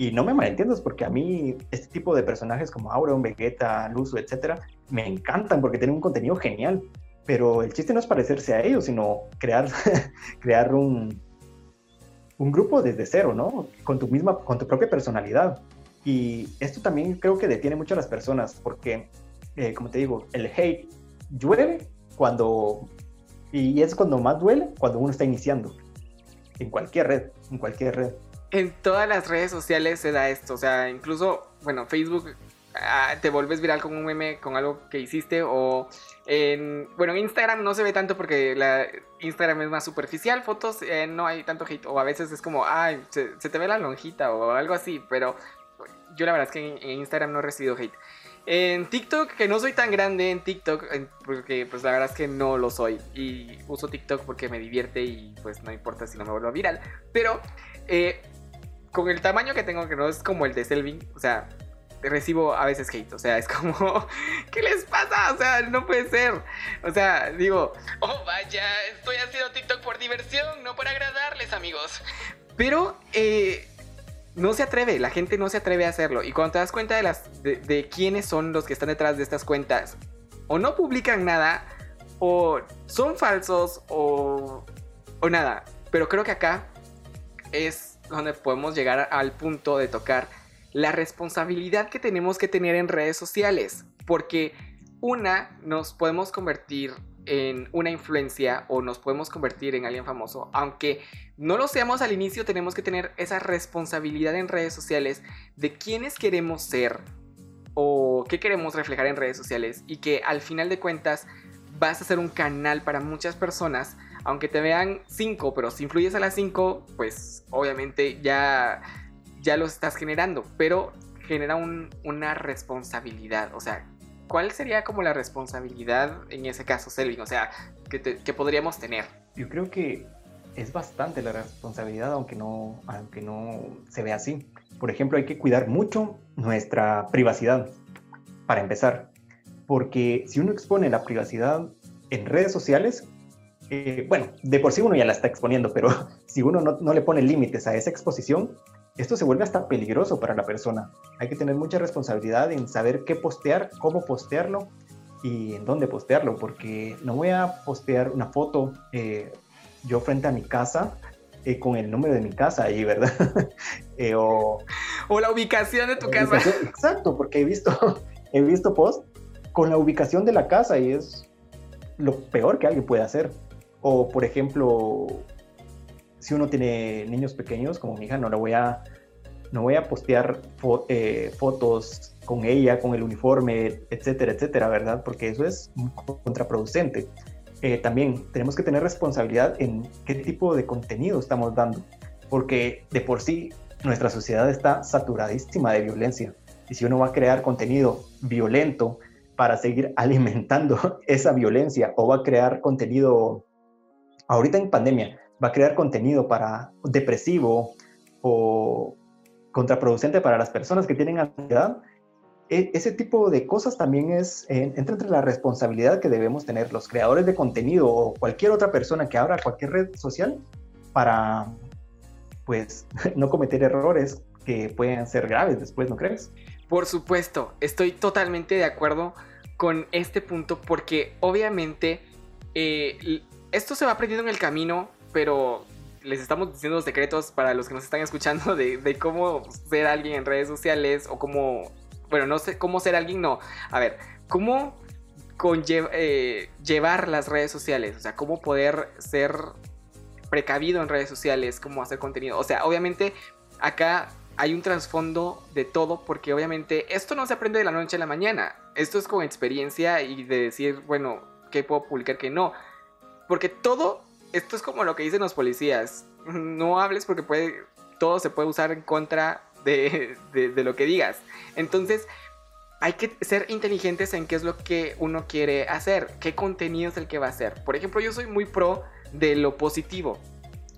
Y no me malentiendas porque a mí este tipo de personajes como Auron, Vegeta, Luzu, etcétera, me encantan porque tienen un contenido genial. Pero el chiste no es parecerse a ellos, sino crear, crear un, un grupo desde cero, ¿no? Con tu misma, con tu propia personalidad. Y esto también creo que detiene mucho a las personas porque, eh, como te digo, el hate llueve cuando, y es cuando más duele, cuando uno está iniciando, en cualquier red, en cualquier red. En todas las redes sociales se da esto, o sea, incluso, bueno, Facebook ah, te vuelves viral con un meme, con algo que hiciste, o en, bueno, en Instagram no se ve tanto porque Instagram es más superficial, fotos eh, no hay tanto hate, o a veces es como, ay, se, te ve la lonjita o algo así, pero yo la verdad es que en Instagram no he recibido hate. En TikTok, que no soy tan grande en TikTok, porque pues la verdad es que no lo soy. Y uso TikTok porque me divierte y pues no importa si no me vuelvo viral. Pero eh, con el tamaño que tengo, que no es como el de Selvin, o sea, recibo a veces hate. O sea, es como, ¿qué les pasa? O sea, no puede ser. O sea, digo, oh vaya, estoy haciendo TikTok por diversión, no por agradarles, amigos. Pero, eh, no se atreve, la gente no se atreve a hacerlo. Y cuando te das cuenta de, las, de, quiénes son los que están detrás de estas cuentas, o no publican nada, o son falsos, o, o nada. Pero creo que acá es donde podemos llegar al punto de tocar la responsabilidad que tenemos que tener en redes sociales. Porque una, nos podemos convertir en una influencia o nos podemos convertir en alguien famoso, aunque no lo seamos al inicio, tenemos que tener esa responsabilidad en redes sociales de quiénes queremos ser o qué queremos reflejar en redes sociales y que al final de cuentas vas a ser un canal para muchas personas, aunque te vean cinco, pero si influyes a las cinco, pues obviamente ya, ya lo estás generando, pero genera una responsabilidad, o sea, ¿cuál sería como la responsabilidad en ese caso, Selvin? O sea, que, podríamos tener. Yo creo que es bastante la responsabilidad, aunque no, aunque no se vea así. Por ejemplo, hay que cuidar mucho nuestra privacidad, para empezar. Porque si uno expone la privacidad en redes sociales, eh, bueno, de por sí uno ya la está exponiendo, pero si uno no, no le pone límites a esa exposición, esto se vuelve hasta peligroso para la persona. Hay que tener mucha responsabilidad en saber qué postear, cómo postearlo y en dónde postearlo, porque no voy a postear una foto eh, yo frente a mi casa eh, con el número de mi casa ahí, ¿verdad? Eh, o, o, la ubicación de tu casa. Exacto, porque he visto, he visto post con la ubicación de la casa y es lo peor que alguien puede hacer. O, por ejemplo, si uno tiene niños pequeños, como mi hija, no le voy a, no voy a postear eh, fotos con ella, con el uniforme, etcétera, etcétera, ¿verdad? Porque eso es contraproducente. Eh, también tenemos que tener responsabilidad en qué tipo de contenido estamos dando, porque de por sí nuestra sociedad está saturadísima de violencia. Y si uno va a crear contenido violento para seguir alimentando esa violencia o va a crear contenido, ahorita en pandemia, va a crear contenido para depresivo o contraproducente para las personas que tienen ansiedad, e, ese tipo de cosas también es, entra entre la responsabilidad que debemos tener los creadores de contenido o cualquier otra persona que abra cualquier red social para, pues, no cometer errores que pueden ser graves después, ¿no crees? Por supuesto, estoy totalmente de acuerdo con este punto porque obviamente eh, esto se va aprendiendo en el camino, pero les estamos diciendo los secretos para los que nos están escuchando de, cómo ser alguien en redes sociales o cómo bueno, no sé cómo ser alguien, no. A ver, ¿cómo eh, llevar las redes sociales? O sea, ¿cómo poder ser precavido en redes sociales? ¿Cómo hacer contenido? O sea, obviamente acá hay un trasfondo de todo porque obviamente esto no se aprende de la noche a la mañana. Esto es con experiencia y de decir, bueno, ¿qué puedo publicar, qué no? Porque todo, esto es como lo que dicen los policías. No hables porque puede, todo se puede usar en contra de, lo que digas. Entonces, hay que ser inteligentes en qué es lo que uno quiere hacer, qué contenido es el que va a hacer. Por ejemplo, yo soy muy pro de lo positivo.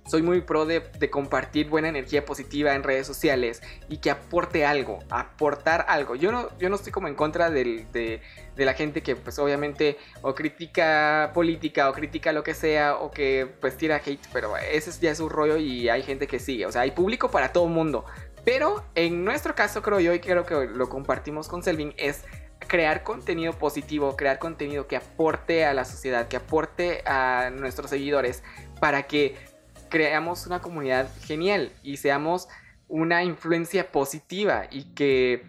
Soy muy pro de, compartir buena energía positiva en redes sociales y que aporte algo, aportar algo. Yo no, yo no estoy como en contra de, de, la gente que pues obviamente o critica política o critica lo que sea o que pues tira hate, pero ese ya es su rollo y hay gente que sigue. O sea, hay público para todo mundo. Pero en nuestro caso, creo yo, y creo que lo compartimos con Selvin, es crear contenido positivo, crear contenido que aporte a la sociedad, que aporte a nuestros seguidores, para que creamos una comunidad genial y seamos una influencia positiva y que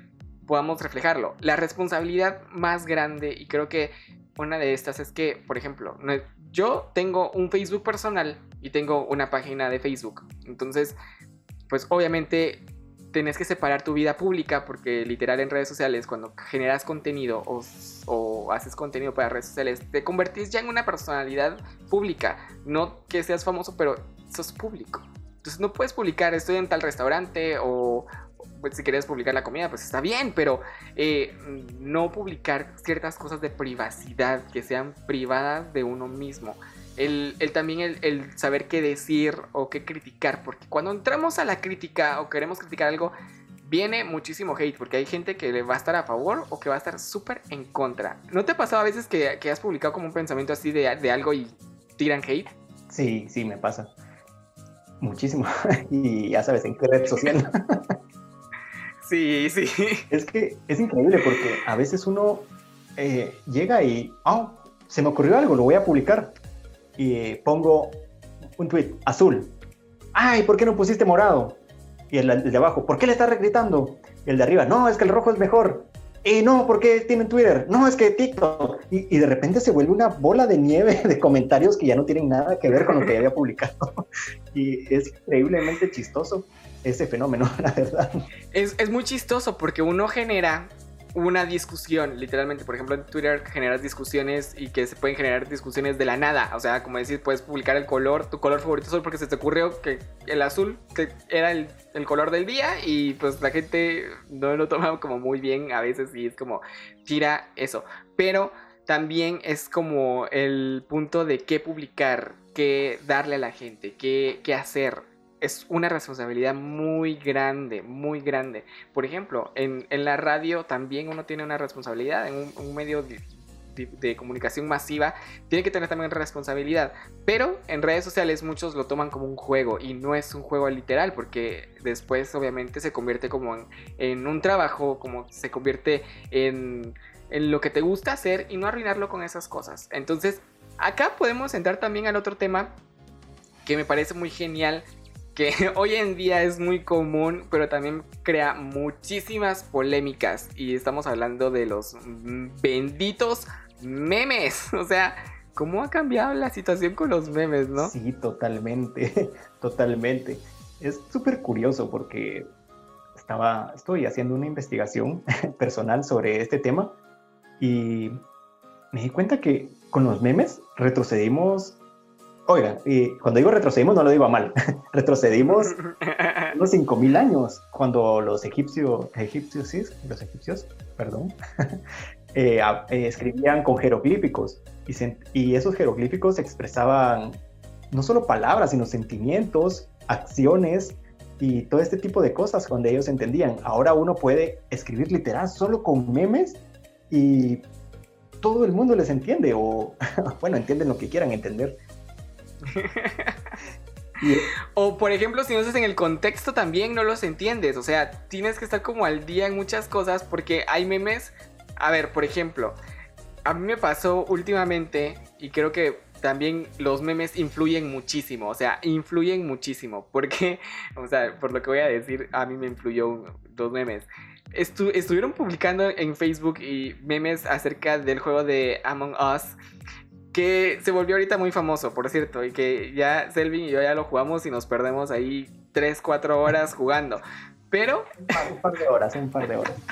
podamos reflejarlo. La responsabilidad más grande, y creo que una de estas es que, por ejemplo, yo tengo un Facebook personal y tengo una página de Facebook. Entonces, pues obviamente tenés que separar tu vida pública porque literal en redes sociales cuando generas contenido o, haces contenido para redes sociales te convertís ya en una personalidad pública. No que seas famoso, pero sos público. Entonces no puedes publicar estoy en tal restaurante o pues, si quieres publicar la comida pues está bien, pero eh, no publicar ciertas cosas de privacidad que sean privadas de uno mismo el, también el, saber qué decir o qué criticar, porque cuando entramos a la crítica o queremos criticar algo, viene muchísimo hate, porque hay gente que le va a estar a favor o que va a estar súper en contra. ¿No te ha pasado a veces que, has publicado como un pensamiento así de, algo y tiran hate? Sí, sí, me pasa. Muchísimo. y ya sabes, en qué red social. sí, sí. Es que es increíble porque a veces uno eh, llega y, oh, se me ocurrió algo, lo voy a publicar y pongo un tweet azul. Ay, ¿por qué no pusiste morado? Y el, de abajo, ¿por qué le estás gritando? Y el de arriba, no, es que el rojo es mejor. Y no, ¿por qué tienen Twitter? No, es que TikTok. Y, de repente se vuelve una bola de nieve de comentarios que ya no tienen nada que ver con lo que había publicado. y es increíblemente chistoso ese fenómeno, la verdad. Es, es muy chistoso porque uno genera una discusión, literalmente, por ejemplo, en Twitter generas discusiones y que se pueden generar discusiones de la nada, o sea, como decir, puedes publicar el color, tu color favorito solo porque se te ocurrió que el azul era el, color del día y pues la gente no lo toma como muy bien a veces y es como, tira eso, pero también es como el punto de qué publicar, qué darle a la gente, qué, qué hacer, es una responsabilidad muy grande, muy grande. Por ejemplo, en, la radio también uno tiene una responsabilidad, en un, medio de, comunicación masiva, tiene que tener también responsabilidad. Pero en redes sociales muchos lo toman como un juego y no es un juego literal, porque después obviamente se convierte como en, un trabajo, como se convierte en en lo que te gusta hacer y no arruinarlo con esas cosas. Entonces, acá podemos entrar también al otro tema que me parece muy genial, que hoy en día es muy común, pero también crea muchísimas polémicas. Y estamos hablando de los benditos memes. O sea, ¿cómo ha cambiado la situación con los memes, no? Sí, totalmente, totalmente. Es súper curioso porque estaba, estoy haciendo una investigación personal sobre este tema y me di cuenta que con los memes retrocedimos. Oiga, y cuando digo retrocedimos no lo digo a mal, retrocedimos unos 5.000 años, cuando los egipcios, egipcios, sí, los egipcios, perdón, eh, eh, escribían con jeroglíficos y, y esos jeroglíficos expresaban no solo palabras, sino sentimientos, acciones y todo este tipo de cosas cuando ellos entendían. Ahora uno puede escribir literal solo con memes y todo el mundo les entiende o, bueno, entienden lo que quieran entender. o por ejemplo, si no estás en el contexto también no los entiendes. O sea, tienes que estar como al día en muchas cosas porque hay memes. A ver, por ejemplo, a mí me pasó últimamente y creo que también los memes influyen muchísimo. O sea, influyen muchísimo. Porque, o sea, por lo que voy a decir, a mí me influyó dos memes estuvieron publicando en Facebook y memes acerca del juego de Among Us que se volvió ahorita muy famoso, por cierto, y que ya Selvin y yo ya lo jugamos y nos perdemos ahí 3, 4 horas jugando. Pero... Un par de horas, un par de horas.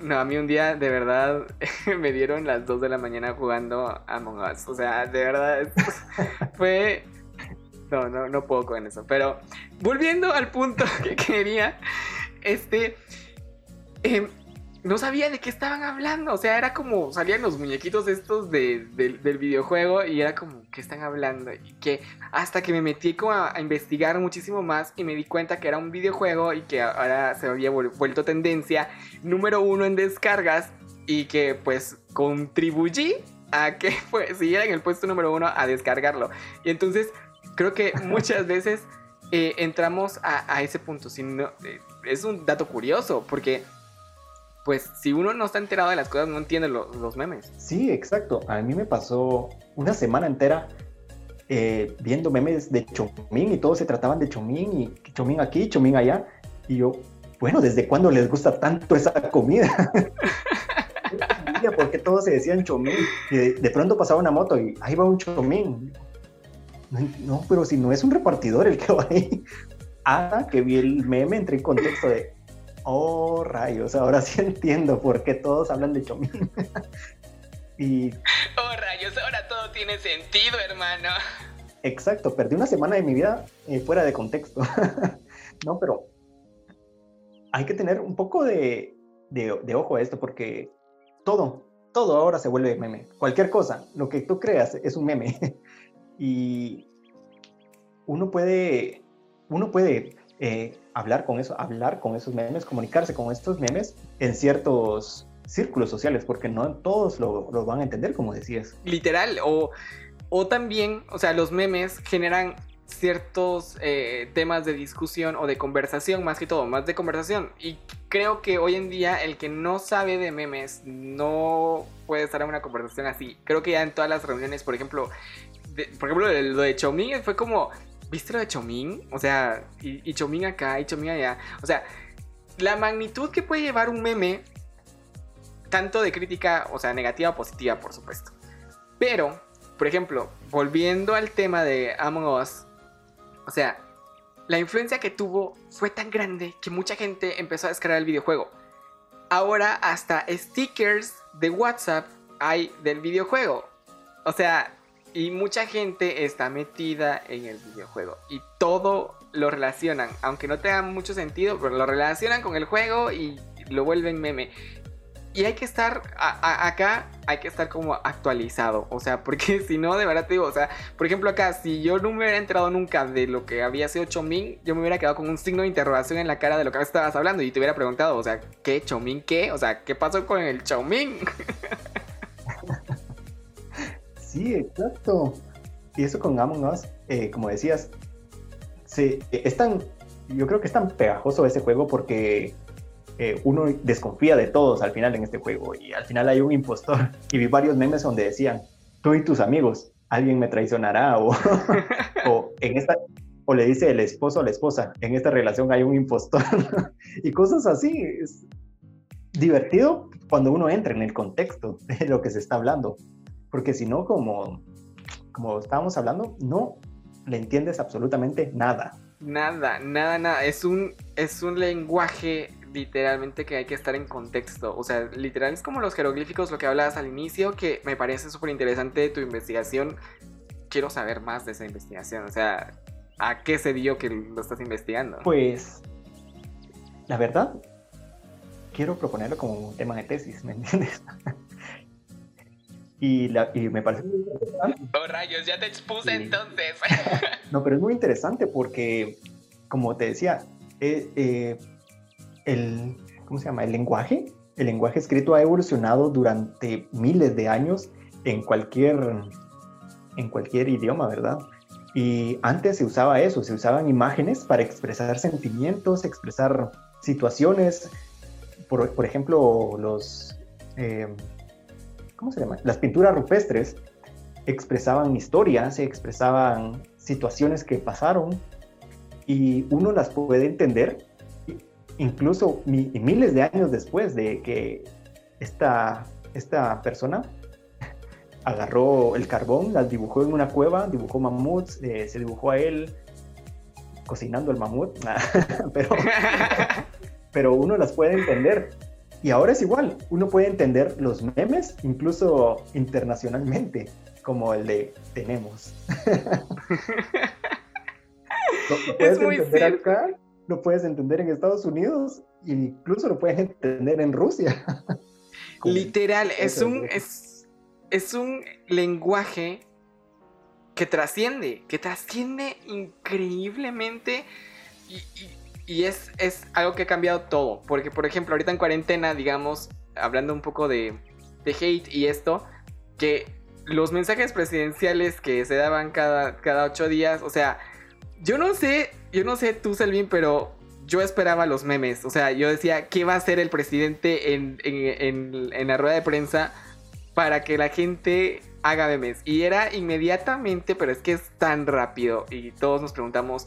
No a, mí un día de verdad me dieron las 2 de la mañana jugando Among Us. O sea, de verdad fue... No, no, no puedo con eso. Pero volviendo al punto que quería, este, em, no sabía de qué estaban hablando. O sea, era como salían los muñequitos estos del videojuego y era como, ¿qué están hablando? Y que hasta que me metí como a, investigar muchísimo más y me di cuenta que era un videojuego y que ahora se había vuelto tendencia número uno en descargas y que pues contribuí a que pues, siguiera en el puesto número uno a descargarlo. Y entonces creo que muchas veces eh, entramos a, ese punto. Si no, eh, es un dato curioso, porque pues si uno no está enterado de las cosas, no entiende los memes. Sí, exacto. A mí me pasó una semana entera eh, viendo memes de Chomín y todos se trataban de Chomín y Chomín aquí, Chomín allá. Y yo, bueno, ¿desde cuándo les gusta tanto esa comida? porque todos se decían Chomín. Y de, pronto pasaba una moto y ahí va un Chomín. No, pero si no es un repartidor el que va ahí. Ah, que vi el meme, entré en contexto de, oh rayos, ahora sí entiendo por qué todos hablan de Chomín. y... Oh rayos, ahora todo tiene sentido, hermano. Exacto, perdí una semana de mi vida eh, fuera de contexto. no, pero hay que tener un poco de, de, ojo a esto porque todo, todo ahora se vuelve meme. Cualquier cosa, lo que tú creas es un meme. y uno puede uno puede eh, hablar con eso, hablar con esos memes, comunicarse con estos memes en ciertos círculos sociales, porque no todos lo, van a entender, como decías. Literal, o, o también, o sea, los memes generan ciertos eh, temas de discusión o de conversación, más que todo, más de conversación. Y creo que hoy en día el que no sabe de memes no puede estar en una conversación así. Creo que ya en todas las reuniones, por ejemplo, por ejemplo, lo de Xiaomi fue como, ¿viste lo de Chomín? O sea, y, y Chomín acá y Chomín allá. O sea, la magnitud que puede llevar un meme, tanto de crítica, o sea, negativa o positiva, por supuesto. Pero, por ejemplo, volviendo al tema de Among Us, o sea, la influencia que tuvo fue tan grande que mucha gente empezó a descargar el videojuego. Ahora hasta stickers de WhatsApp hay del videojuego. O sea, y mucha gente está metida en el videojuego y todo lo relacionan, aunque no tenga mucho sentido, pero lo relacionan con el juego y lo vuelven meme. Y hay que estar acá, hay que estar como actualizado. O sea, porque si no, de verdad te digo, o sea, por ejemplo, acá, si yo no me hubiera enterado nunca de lo que había sido Chomín, yo me hubiera quedado con un signo de interrogación en la cara de lo que estabas hablando y te hubiera preguntado, o sea, ¿qué Chomín qué? O sea, ¿qué pasó con el Chomín? Sí, exacto. Y eso con Among eh, como decías, sí, es tan, yo creo que es tan pegajoso ese juego porque eh, uno desconfía de todos al final en este juego y al final hay un impostor y vi varios memes donde decían, tú y tus amigos, alguien me traicionará o, o en esta o le dice el esposo a la esposa, en esta relación hay un impostor y cosas así. Es divertido cuando uno entra en el contexto de lo que se está hablando, porque si no, como, como estábamos hablando, no le entiendes absolutamente nada. Nada, nada, nada. Es un, es un lenguaje literalmente que hay que estar en contexto. O sea, literal es como los jeroglíficos, lo que hablabas al inicio, que me parece súper interesante tu investigación. Quiero saber más de esa investigación. O sea, ¿a qué se dio que lo estás investigando? Pues, la verdad, quiero proponerlo como un tema de tesis, ¿me entiendes? y, la, y me parece muy interesante. Oh, rayos, ya te expuse entonces. no, pero es muy interesante porque, como te decía, eh, eh, el, ¿cómo se llama? El lenguaje, el lenguaje escrito ha evolucionado durante miles de años en cualquier, en cualquier idioma, ¿verdad? Y antes se usaba eso, se usaban imágenes para expresar sentimientos, expresar situaciones. Por, por ejemplo, los, eh, Las pinturas rupestres expresaban historias, expresaban situaciones que pasaron y uno las puede entender incluso miles de años después de que esta, esta persona agarró el carbón, las dibujó en una cueva, dibujó mamuts, eh, se dibujó a él cocinando el mamut, pero, pero uno las puede entender. Y ahora es igual, uno puede entender los memes incluso internacionalmente, como el de tenemos. lo, puedes entender acá, lo puedes entender en Estados Unidos e incluso lo puedes entender en Rusia. Literal, es un, es un lenguaje que trasciende, que trasciende increíblemente y, es, es, algo que ha cambiado todo. Porque, por ejemplo, ahorita en cuarentena, digamos, hablando un poco de, hate y esto, que los mensajes presidenciales que se daban cada, cada ocho días, o sea, yo no sé, yo no sé tú, Selvin, pero yo esperaba los memes. O sea, yo decía, ¿qué va a hacer el presidente en, en la rueda de prensa? para que la gente haga memes. Y era inmediatamente, pero es que es tan rápido. Y todos nos preguntamos,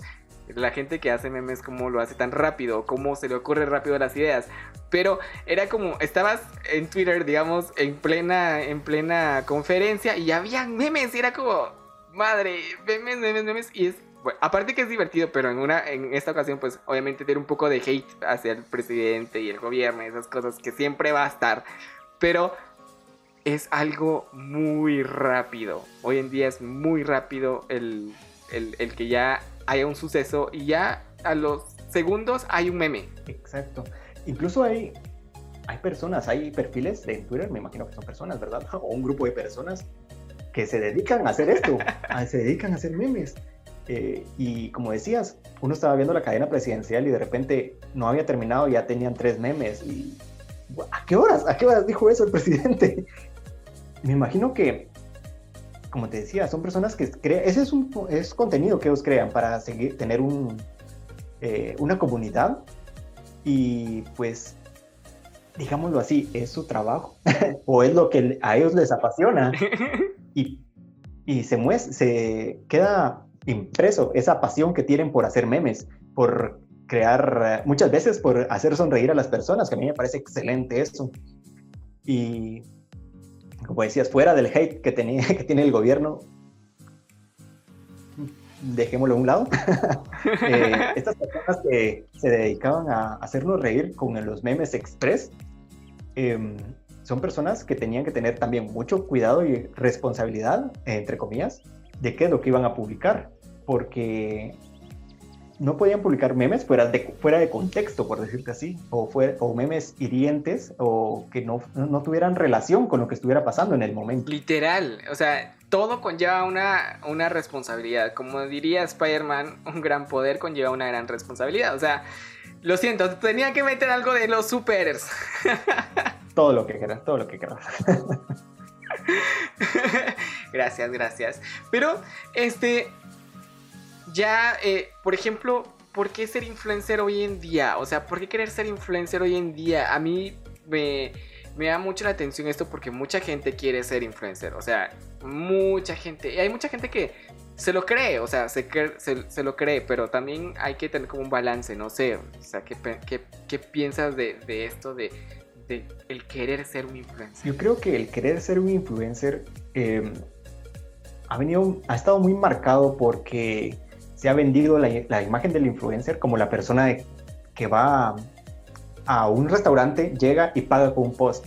la gente que hace memes, ¿cómo lo hace tan rápido? ¿Cómo se le ocurre rápido las ideas? Pero era como, estabas en Twitter, digamos, en plena, en plena conferencia y había memes. Y era como, madre, memes, memes, memes. Y es, aparte que es divertido, pero en, una, en esta ocasión, pues obviamente tiene un poco de hate hacia el presidente y el gobierno y esas cosas que siempre va a estar. Pero es algo muy rápido. Hoy en día es muy rápido el, que ya haya un suceso y ya a los segundos hay un meme. Exacto. Incluso hay, hay personas, hay perfiles de Twitter, me imagino que son personas, ¿verdad? O un grupo de personas que se dedican a hacer esto, se dedican a hacer memes. Eh, y como decías, uno estaba viendo la cadena presidencial y de repente no había terminado, y ya tenían tres memes. Y, ¿A qué horas? ¿A qué horas dijo eso el presidente? me imagino que, como te decía, son personas que crean, ese es, un, es contenido que ellos crean para seguir, tener un, eh, una comunidad y pues, digámoslo así, es su trabajo o es lo que a ellos les apasiona y, y se, muestra, se queda impreso esa pasión que tienen por hacer memes, por crear, muchas veces por hacer sonreír a las personas, que a mí me parece excelente eso. Y como decías, fuera del hate que, tenía, que tiene el gobierno, dejémoslo a un lado. Eh, estas personas que se dedicaban a hacernos reír con los memes express, em, son personas que tenían que tener también mucho cuidado y responsabilidad, entre comillas, de qué es lo que iban a publicar, porque no podían publicar memes fuera de, fuera de contexto, por decirte así, o, fue, o memes hirientes o que no, no tuvieran relación con lo que estuviera pasando en el momento. Literal, o sea, todo conlleva una, una responsabilidad. Como diría Spider-Man, un gran poder conlleva una gran responsabilidad. O sea, lo siento, tenía que meter algo de los supers. todo lo que quieras, todo lo que quieras. gracias, gracias. Pero, este, ya, eh, por ejemplo, ¿por qué ser influencer hoy en día? O sea, ¿por qué querer ser influencer hoy en día? A mí me, me da mucho la atención esto porque mucha gente quiere ser influencer. O sea, mucha gente. Y hay mucha gente que se lo cree, o sea, se, se, lo cree, pero también hay que tener como un balance, no sé. O sea, ¿qué, qué, piensas de, esto de, el querer ser un influencer? Yo creo que el querer ser un influencer em, ha venido, ha estado muy marcado porque se ha vendido la, la imagen del influencer como la persona que va a un restaurante, llega y paga con un post.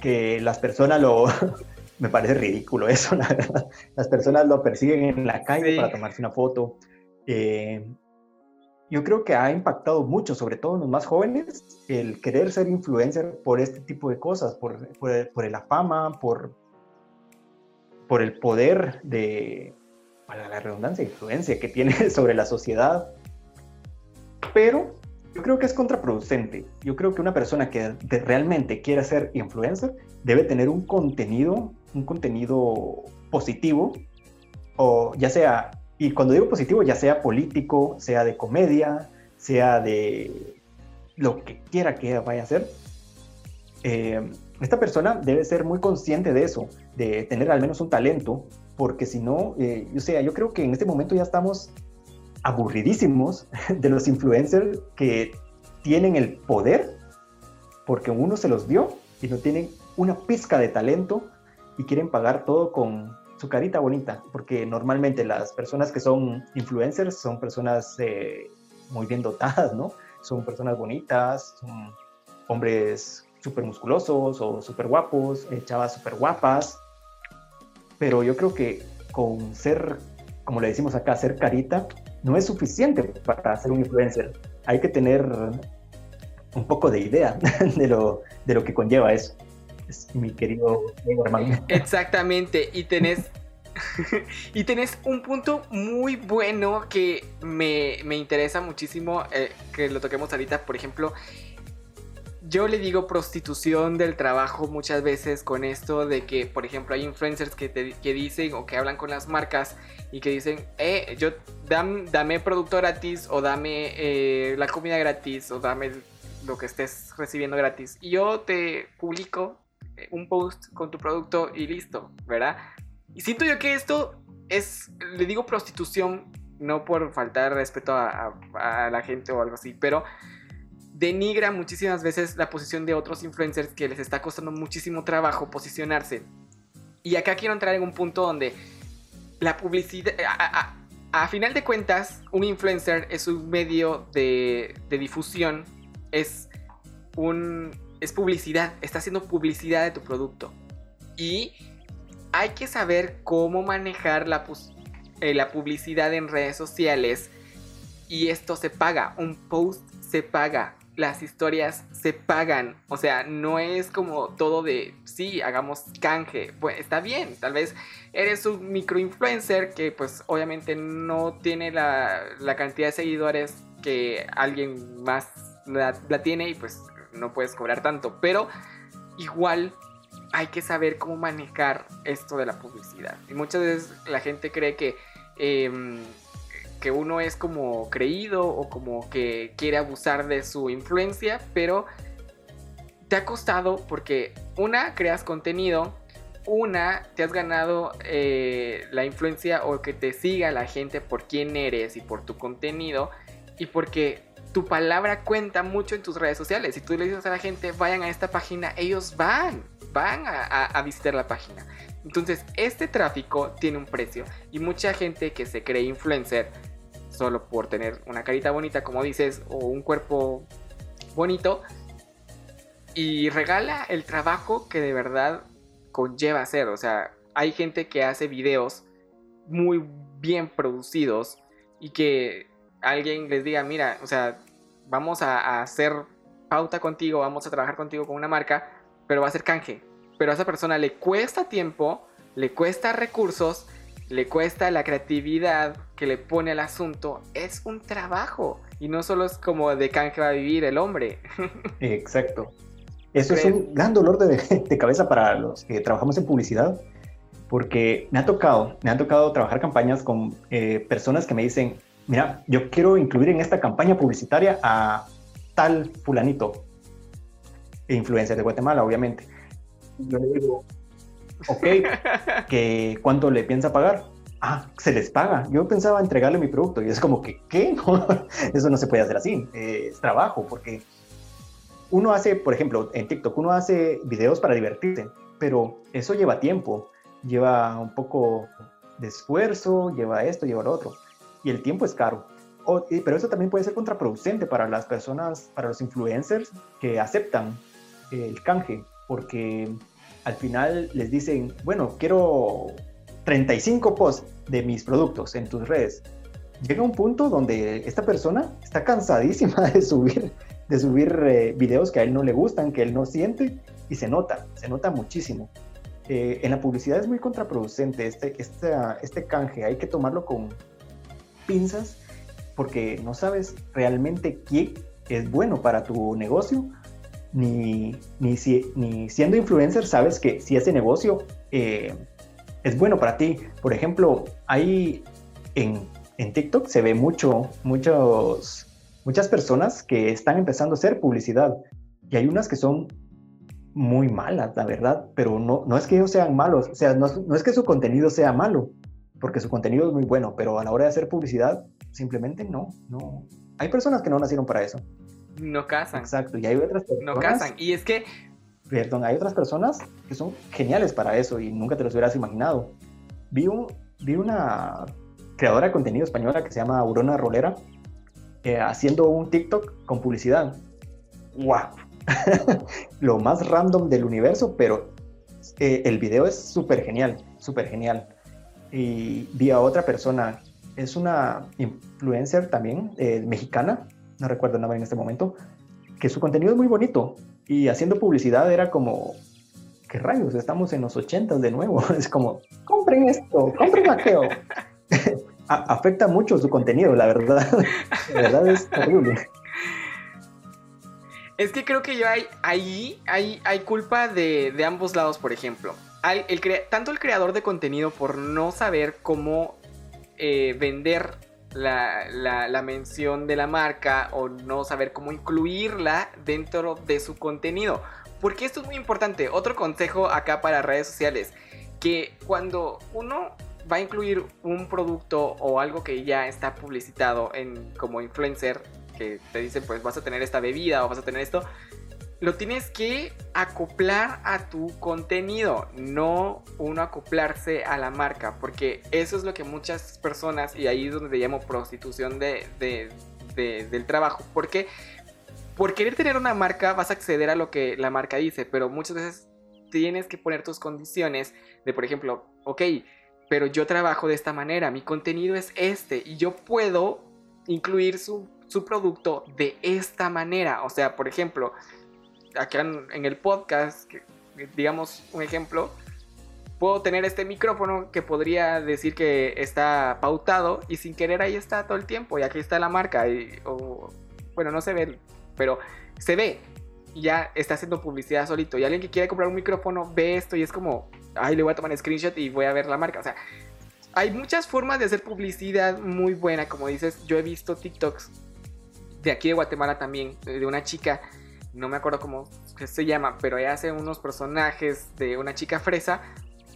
Que las personas lo, me parece ridículo eso, la verdad. Las personas lo persiguen en la calle para tomarse una foto. Eh, yo creo que ha impactado mucho, sobre todo en los más jóvenes, el querer ser influencer por este tipo de cosas, por, por, la fama, por, por el poder de, para la redundancia, influencia que tiene sobre la sociedad. Pero yo creo que es contraproducente. Yo creo que una persona que realmente quiere ser influencer debe tener un contenido, un contenido positivo, o ya sea, y cuando digo positivo, ya sea político, sea de comedia, sea de lo que quiera que vaya a hacer. Eh, esta persona debe ser muy consciente de eso, de tener al menos un talento, porque si no, eh, o sea, yo creo que en este momento ya estamos aburridísimos de los influencers que tienen el poder porque uno se los dio y no tienen una pizca de talento y quieren pagar todo con su carita bonita, porque normalmente las personas que son influencers son personas eh, muy bien dotadas, ¿no? Son personas bonitas, son hombres súper musculosos o súper guapos, eh, chavas súper guapas, pero yo creo que con ser, como le decimos acá, ser carita, no es suficiente para ser un influencer. Hay que tener un poco de idea de lo, de lo que conlleva eso. Es mi querido hermano. Exactamente, y tenés y tenés un punto muy bueno que me, me interesa muchísimo eh, que lo toquemos ahorita. Por ejemplo, yo le digo prostitución del trabajo muchas veces con esto de que, por ejemplo, hay influencers que, te, que dicen o que hablan con las marcas y que dicen, eh, yo dame producto gratis o dame eh, la comida gratis o dame lo que estés recibiendo gratis. Y yo te publico eh, un post con tu producto y listo, ¿verdad? Y siento yo que esto es, le digo prostitución, no por faltar respeto a, a la gente o algo así, pero denigra muchísimas veces la posición de otros influencers que les está costando muchísimo trabajo posicionarse. Y acá quiero entrar en un punto donde la publicidad, a, final de cuentas, un influencer es un medio de, de difusión, es un es publicidad, está haciendo publicidad de tu producto. Y hay que saber cómo manejar la, eh, la publicidad en redes sociales. Y esto se paga, un post se paga, las historias se pagan. O sea, no es como todo de, sí, hagamos canje. Pues está bien, tal vez eres un microinfluencer que pues obviamente no tiene la, cantidad de seguidores que alguien más la, tiene y pues no puedes cobrar tanto. Pero igual hay que saber cómo manejar esto de la publicidad. Y muchas veces la gente cree que... Em, que uno es como creído o como que quiere abusar de su influencia, pero te ha costado porque una, creas contenido, una, te has ganado eh, la influencia o que te siga la gente por quién eres y por tu contenido y porque tu palabra cuenta mucho en tus redes sociales. Si tú le dices a la gente, vayan a esta página, ellos van, van a, a visitar la página. Entonces, este tráfico tiene un precio y mucha gente que se cree influencer solo por tener una carita bonita, como dices, o un cuerpo bonito, y regala el trabajo que de verdad conlleva hacer. O sea, hay gente que hace videos muy bien producidos y que alguien les diga, mira, o sea, vamos a, hacer pauta contigo, vamos a trabajar contigo con una marca, pero va a ser canje. Pero a esa persona le cuesta tiempo, le cuesta recursos, le cuesta la creatividad que le pone al asunto, es un trabajo. Y no solo es como de can que va a vivir el hombre. Exacto. Eso es un gran dolor de, cabeza para los que trabajamos en publicidad, porque me ha tocado, me ha tocado trabajar campañas con eh, personas que me dicen, mira, yo quiero incluir en esta campaña publicitaria a tal fulanito, influencer de Guatemala, obviamente. Yo le digo, ok, que ¿cuánto le piensa pagar? Ah, se les paga. Yo pensaba entregarle mi producto y es como que, ¿qué? eso no se puede hacer así. Eh, es trabajo, porque uno hace, por ejemplo, en TikTok, uno hace videos para divertirse, pero eso lleva tiempo, lleva un poco de esfuerzo, lleva esto, lleva lo otro. Y el tiempo es caro. pero eso también puede ser contraproducente para las personas, para los influencers que aceptan el canje, porque al final les dicen, bueno, quiero 35 posts de mis productos en tus redes. Llega un punto donde esta persona está cansadísima de subir, de subir eh, videos que a él no le gustan, que él no siente, y se nota, se nota muchísimo. Eh, en la publicidad es muy contraproducente este, este, este canje, hay que tomarlo con pinzas porque no sabes realmente quién es bueno para tu negocio, ni, ni, si, ni siendo influencer sabes que si ese negocio eh, es bueno para ti. Por ejemplo, hay en, en TikTok se ve mucho, muchos, muchas personas que están empezando a hacer publicidad y hay unas que son muy malas, la verdad, pero no, no es que ellos sean malos, o sea, no, no, es que su contenido sea malo, porque su contenido es muy bueno, pero a la hora de hacer publicidad, simplemente no, no. Hay personas que no nacieron para eso. No casan. Exacto, y hay otras personas. No casan, y es que... Perdón, hay otras personas que son geniales para eso y nunca te los hubieras imaginado. Vi, un, vi una creadora de contenido española que se llama Aurona Rolera eh, haciendo un TikTok con publicidad. ¡Wow! lo más random del universo, pero eh, el video es súper genial, súper genial. Y vi a otra persona, es una influencer también, eh, mexicana, no recuerdo el nombre en este momento, que su contenido es muy bonito y haciendo publicidad era como, ¿qué rayos? Estamos en los ochentas de nuevo. Es como, compren esto, compren Mateo. Afecta mucho su contenido, la verdad. La verdad es terrible. Es que creo que yo hay, ahí hay, hay culpa de, ambos lados, por ejemplo. el tanto el creador de contenido por no saber cómo eh, vender la, la, mención de la marca o no saber cómo incluirla dentro de su contenido. Porque esto es muy importante. Otro consejo acá para redes sociales. Que cuando uno va a incluir un producto o algo que ya está publicitado en, como influencer que te dicen pues vas a tener esta bebida o vas a tener esto, lo tienes que acoplar a tu contenido, no uno acoplarse a la marca, porque eso es lo que muchas personas, y ahí es donde llamo prostitución de, del trabajo, porque por querer tener una marca vas a acceder a lo que la marca dice, pero muchas veces tienes que poner tus condiciones de, por ejemplo, ok, pero yo trabajo de esta manera, mi contenido es este, y yo puedo incluir su su producto de esta manera. O sea, por ejemplo, acá en, el podcast, digamos un ejemplo, puedo tener este micrófono que podría decir que está pautado y sin querer ahí está todo el tiempo y aquí está la marca. Y, bueno, no se ve, pero se ve. Y ya está haciendo publicidad solito. Y alguien que quiere comprar un micrófono ve esto y es como, ay, le voy a tomar un screenshot y voy a ver la marca. O sea, hay muchas formas de hacer publicidad muy buena. Como dices, yo he visto TikToks de aquí de Guatemala también, de una chica, no me acuerdo cómo se llama, pero ella hace unos personajes de una chica fresa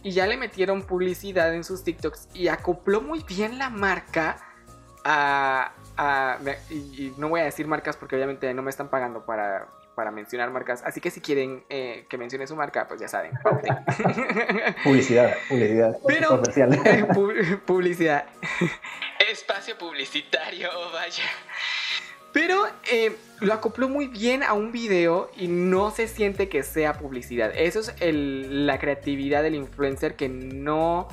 y ya le metieron publicidad en sus TikToks y acopló muy bien la marca a... y, no voy a decir marcas porque obviamente no me están pagando para, para mencionar marcas, así que si quieren eh, que mencione su marca, pues ya saben. publicidad, publicidad. Pero, eh, publicidad. Espacio publicitario, vaya. Pero eh, lo acopló muy bien a un video y no se siente que sea publicidad. Eso es la creatividad del influencer que no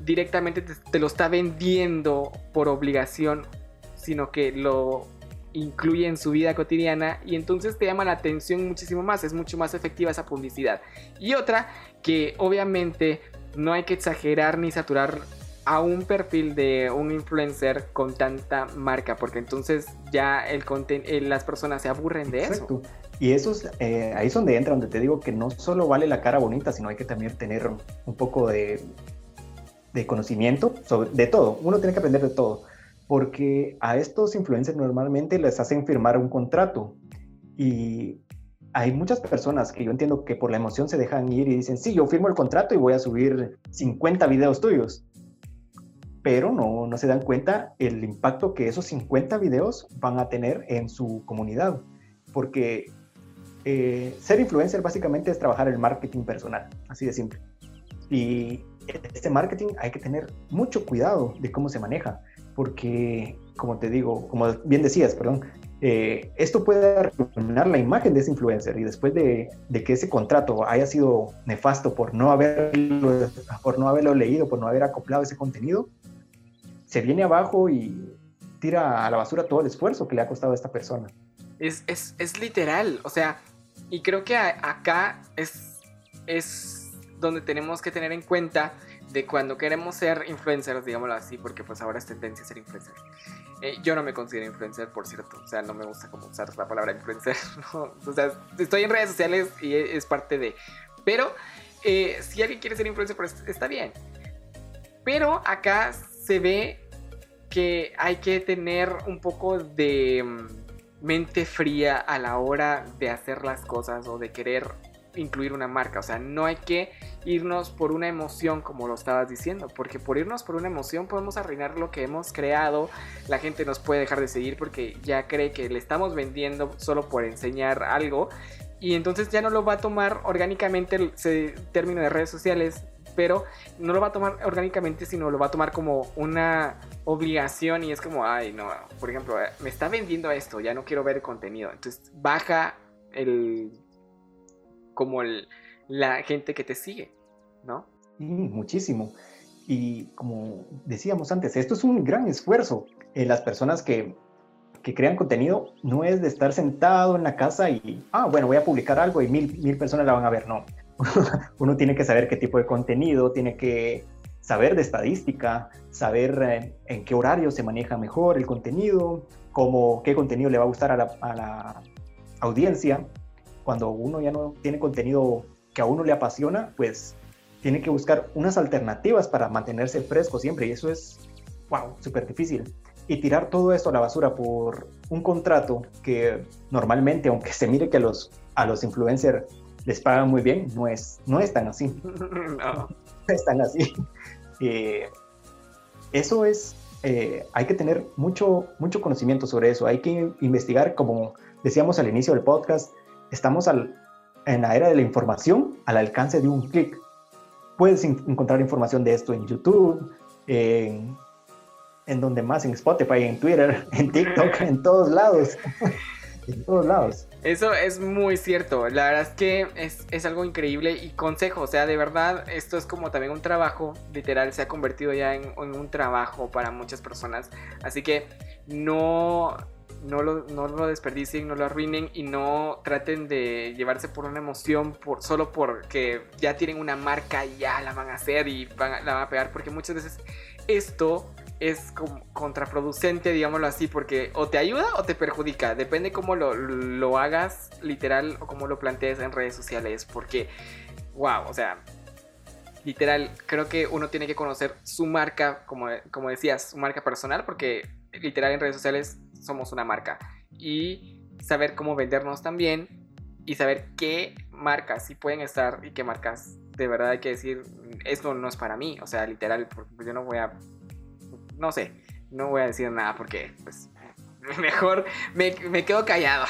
directamente te, lo está vendiendo por obligación, sino que lo incluye en su vida cotidiana y entonces te llama la atención muchísimo más, es mucho más efectiva esa publicidad. Y otra que obviamente no hay que exagerar ni saturar a un perfil de un influencer con tanta marca, porque entonces ya el eh, las personas se aburren de eso. Y eso es, eh, ahí es donde entra, donde te digo que no solo vale la cara bonita, sino hay que también tener un poco de, de conocimiento de todo. Uno tiene que aprender de todo. porque a estos influencers normalmente les hacen firmar un contrato y hay muchas personas que yo entiendo que por la emoción se dejan ir y dicen, sí, yo firmo el contrato y voy a subir 50 videos tuyos. Pero no, no se dan cuenta el impacto que esos 50 videos van a tener en su comunidad. Porque eh, ser influencer básicamente es trabajar el marketing personal, así de simple. Y este marketing hay que tener mucho cuidado de cómo se maneja, porque, como te digo, como bien decías, perdón, eh, esto puede arruinar la imagen de ese influencer y después de, que ese contrato haya sido nefasto por no, haberlo, por no haberlo leído, por no haber acoplado ese contenido, se viene abajo y tira a la basura todo el esfuerzo que le ha costado a esta persona. Es, es, es literal, o sea, y creo que acá es, es donde tenemos que tener en cuenta de cuando queremos ser influencers, digámoslo así, porque pues ahora es tendencia a ser influencer. Eh, yo no me considero influencer, por cierto, o sea, no me gusta como usar la palabra influencer, o sea, estoy en redes sociales y es parte de... Pero eh, si alguien quiere ser influencer, pues está bien. Pero acá se ve que hay que tener un poco de mm, mente fría a la hora de hacer las cosas o de querer incluir una marca. O sea, no hay que irnos por una emoción, como lo estabas diciendo, porque por irnos por una emoción podemos arruinar lo que hemos creado. La gente nos puede dejar de seguir porque ya cree que le estamos vendiendo solo por enseñar algo. Y entonces ya no lo va a tomar orgánicamente el término de redes sociales, pero no lo va a tomar orgánicamente, sino lo va a tomar como una obligación y es como, ay, no, por ejemplo, me está vendiendo esto, ya no quiero ver el contenido. Entonces baja el como la gente que te sigue, ¿no? muchísimo. Y como decíamos antes, esto es un gran esfuerzo. en las personas que, que, crean contenido no es de estar sentado en la casa y, ah, bueno, voy a publicar algo y mil, mil personas la van a ver. No. Uno tiene que saber qué tipo de contenido, tiene que saber de estadística, saber eh, en qué horario se maneja mejor el contenido, cómo, qué contenido le va a gustar a la, audiencia cuando uno ya no tiene contenido que a uno le apasiona, pues tiene que buscar unas alternativas para mantenerse fresco siempre y eso es, wow, súper difícil. Y tirar todo esto a la basura por un contrato que normalmente, aunque se mire que a los influencers les pagan muy bien, no es, no es tan así. no. es tan así. Eh, eso es, eh, hay que tener mucho, mucho conocimiento sobre eso, hay que investigar, como decíamos al inicio del podcast, estamos en la era de la información al alcance de un clic. Puedes encontrar información de esto en YouTube, en, en donde más, en Spotify, en Twitter, en TikTok, en todos lados. en todos lados. Eso es muy cierto. La verdad es que es, es, algo increíble y consejo. O sea, de verdad, esto es como también un trabajo. Literal, se ha convertido ya en, un trabajo para muchas personas. Así que no, no lo, no lo desperdicien, no lo arruinen y no traten de llevarse por una emoción por, solo porque ya tienen una marca y ya la van a hacer y van, la van a pegar, porque muchas veces esto es contraproducente, digámoslo así, porque o te ayuda o te perjudica, depende cómo lo, lo hagas literal o cómo lo plantees en redes sociales, porque, wow, o sea, literal, creo que uno tiene que conocer su marca, como, como decías, su marca personal, porque literal en redes sociales somos una marca. Y saber cómo vendernos también y saber qué marcas sí pueden estar y qué marcas de verdad hay que decir, esto no es para mí, o sea, literal, porque yo no voy a, no sé, no voy a decir nada porque pues mejor me, me quedo callado.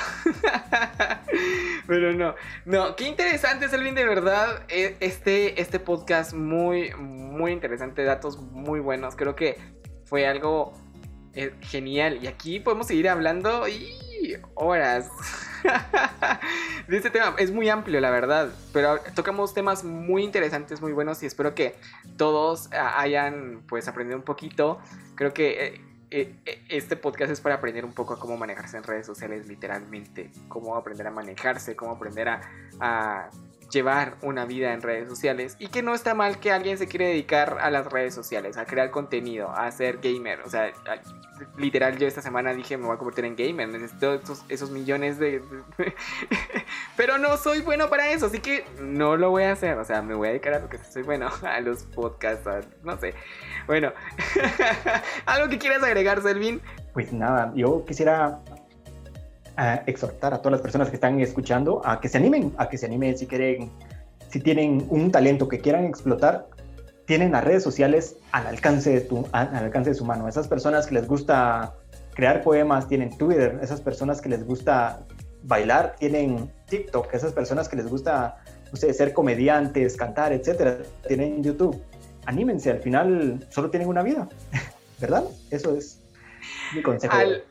Pero no, no, qué interesante, Selvin, de verdad. E, este, este podcast muy, muy interesante, datos muy buenos. Creo que fue algo eh, genial. Y aquí podemos seguir hablando y horas de este tema. Es muy amplio, la verdad. Pero tocamos temas muy interesantes, muy buenos. Y espero que todos ah, hayan pues aprendido un poquito. Creo que eh, eh, este podcast es para aprender un poco a cómo manejarse en redes sociales, literalmente. Cómo aprender a manejarse, cómo aprender a llevar una vida en redes sociales y que no está mal que alguien se quiere dedicar a las redes sociales, a crear contenido, a ser gamer. O sea, literal yo esta semana dije me voy a convertir en gamer, necesito esos, millones de... Pero no soy bueno para eso, así que no lo voy a hacer. O sea, me voy a dedicar a lo que soy bueno, a los podcasts, no sé. Bueno, ¿algo que quieras agregar, Selvin? Pues nada, yo quisiera eh, exhortar a todas las personas que están escuchando a que se animen, a que se animen si quieren, si tienen un talento que quieran explotar, tienen las redes sociales al alcance de, tu, al alcance de su mano. Esas personas que les gusta crear poemas tienen Twitter, esas personas que les gusta bailar tienen TikTok, esas personas que les gusta ser comediantes, cantar, etcétera, tienen YouTube. Anímense, al final solo tienen una vida, ¿verdad? Eso es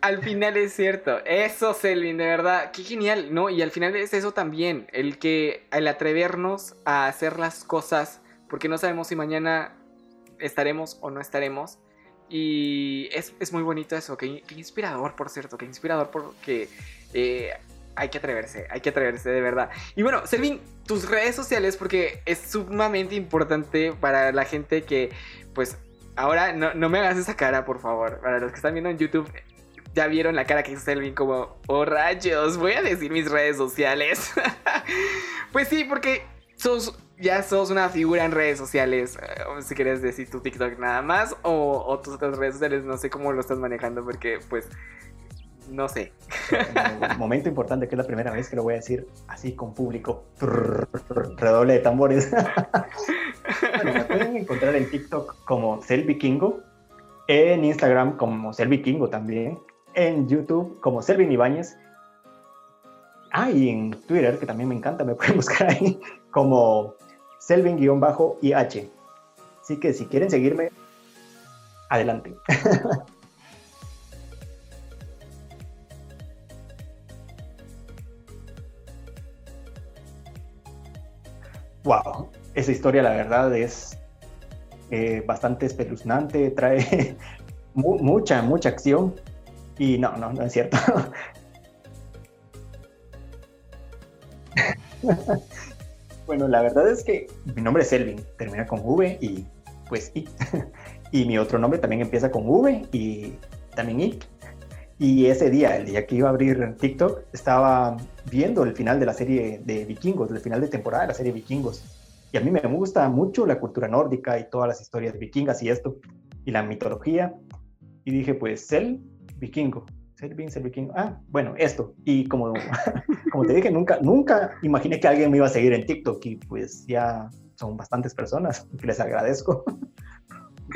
al final es cierto, eso Selvin, de verdad, qué genial, ¿no? Y al final es eso también, el que, el atrevernos a hacer las cosas, porque no sabemos si mañana estaremos o no estaremos. Y es, es muy bonito eso, qué, qué, inspirador, por cierto, qué inspirador porque eh, hay que atreverse, hay que atreverse de verdad. Y bueno, Selvin, tus redes sociales, porque es sumamente importante para la gente que, pues, ahora no, no me hagas esa cara, por favor. Para los que están viendo en YouTube, ya vieron la cara que hizo Selvin como, oh rayos, voy a decir mis redes sociales. pues sí, porque sos, ya sos una figura en redes sociales. Eh, si quieres decir tu TikTok nada más o, o tus otras redes sociales, no sé cómo lo estás manejando porque pues no sé. Momento importante que es la primera vez que lo voy a decir así con público. Redoble de tambores. bueno, me pueden encontrar en TikTok como Selvikingo, en Instagram como Selvikingo también, en YouTube como Selvin Ibáñez. Ah, y en Twitter, que también me encanta, me pueden buscar ahí como Selvin-IH. Así que si quieren seguirme, adelante. Wow, esa historia la verdad es eh, bastante espeluznante, trae mucha, mucha acción y no, no, no es cierto. bueno, la verdad es que mi nombre es Elvin, termina con V y pues I. y mi otro nombre también empieza con V y también I. Y ese día, el día que iba a abrir TikTok, estaba viendo el final de la serie de Vikingos, el final de temporada de la serie Vikingos. Y a mí me gusta mucho la cultura nórdica y todas las historias vikingas y esto, y la mitología. Y dije, pues, Sel vikingo, Sel vikingo. Ah, bueno, esto. Y como, como te dije, nunca, nunca imaginé que alguien me iba a seguir en TikTok y pues ya son bastantes personas, que les agradezco.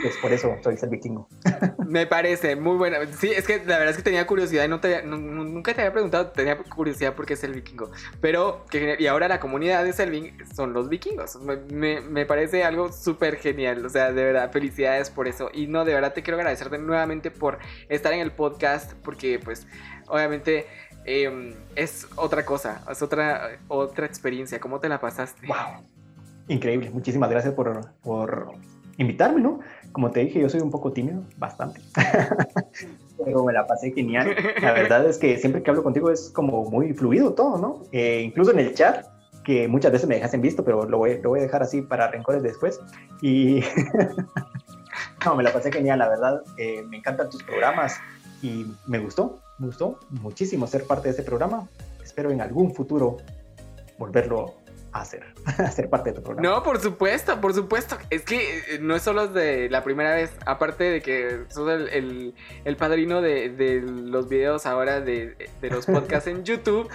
pues por eso soy el vikingo. Me parece muy bueno. Sí, es que la verdad es que tenía curiosidad y no te, nunca te había preguntado, tenía curiosidad por qué es el vikingo. Pero, y ahora la comunidad de Selvin son los vikingos. Me, me parece algo súper genial. O sea, de verdad, felicidades por eso. Y no, de verdad te quiero agradecerte nuevamente por estar en el podcast, porque pues obviamente... Em, es otra cosa, es otra, otra experiencia. ¿Cómo te la pasaste? ¡Wow! Increíble. Muchísimas gracias por, por invitarme, ¿no? Como te dije, yo soy un poco tímido, bastante. Pero me la pasé genial. La verdad es que siempre que hablo contigo es como muy fluido todo, ¿no? Eh, incluso en el chat, que muchas veces me dejas en visto, pero lo voy, lo voy a dejar así para rencores después. Y no, me la pasé genial, la verdad. Eh, me encantan tus programas y me gustó, me gustó muchísimo ser parte de este programa. Espero en algún futuro volverlo hacer, hacer parte de tu programa. No, por supuesto, por supuesto. Es que eh, no es solo de la primera vez, aparte de que sos el, el, padrino de, de, los videos ahora de, de los podcasts en YouTube,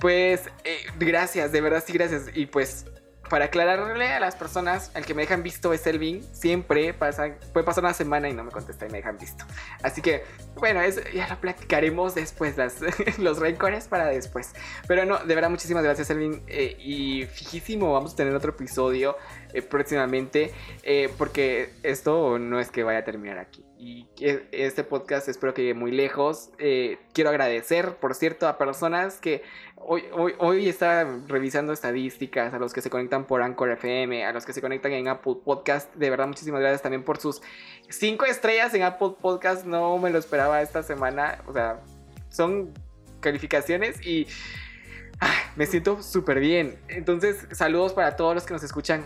pues eh, gracias, de verdad sí, gracias. Y pues para aclararle a las personas, el que me dejan visto es Elvin. Siempre pasa, puede pasar una semana y no me contesta y me dejan visto. Así que, bueno, ya lo platicaremos después, las, los récords para después. Pero no, de verdad, muchísimas gracias, Elvin. Eh, y fijísimo, vamos a tener otro episodio eh, próximamente, eh, porque esto no es que vaya a terminar aquí. Y este podcast espero que llegue muy lejos. quiero agradecer, por cierto, a personas que Hoy, hoy, hoy estaba revisando estadísticas a los que se conectan por Anchor FM, a los que se conectan en Apple Podcast. De verdad, muchísimas gracias también por sus cinco estrellas en Apple Podcast. No me lo esperaba esta semana. O sea, son calificaciones y me siento súper bien. Entonces, saludos para todos los que nos escuchan.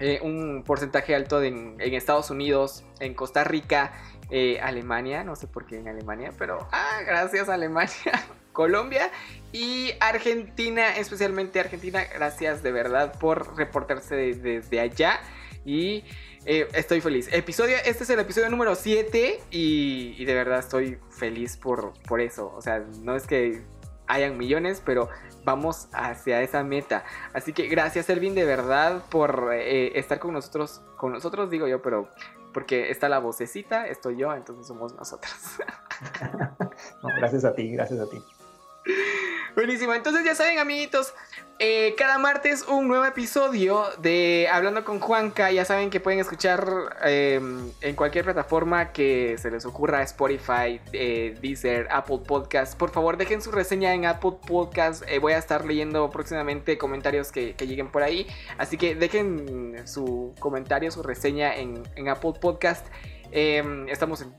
Eh, un porcentaje alto en, Estados Unidos, en Costa Rica, eh, Alemania, no sé por qué en Alemania, pero ah, gracias Alemania. Colombia y Argentina, especialmente Argentina. Gracias de verdad por reportarse desde, allá. Y eh, estoy feliz. Episodio, este es el episodio número 7 y, de verdad estoy feliz por, por eso. O sea, no es que hayan millones, pero vamos hacia esa meta. Así que gracias, Elvin, de verdad, por eh, estar con nosotros. Con nosotros, digo yo, pero porque está la vocecita, estoy yo, entonces somos nosotros. gracias a ti, gracias a ti. Buenísimo, entonces ya saben amiguitos, eh, cada martes un nuevo episodio de Hablando con Juanca, ya saben que pueden escuchar em, en cualquier plataforma que se les ocurra, Spotify, eh, Deezer, Apple Podcast, por favor dejen su reseña en Apple Podcast, eh, voy a estar leyendo próximamente comentarios que, lleguen por ahí, así que dejen su comentario, su reseña en, en Apple Podcast, em, estamos en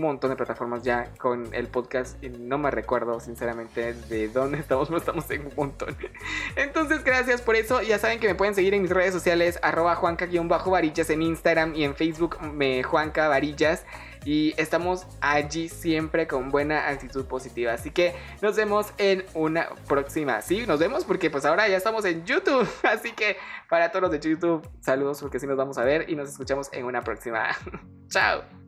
montón de plataformas ya con el podcast y no me recuerdo sinceramente de dónde estamos, pero estamos en un montón. Entonces, gracias por eso. Ya saben que me pueden seguir en mis redes sociales, arroba juanca-varillas en Instagram y en Facebook, me Juanca Varillas. Y estamos allí siempre con buena actitud positiva. Así que nos vemos en una próxima. Sí, nos vemos porque pues ahora ya estamos en YouTube. Así que para todos los de YouTube, saludos porque sí nos vamos a ver y nos escuchamos en una próxima. Chao.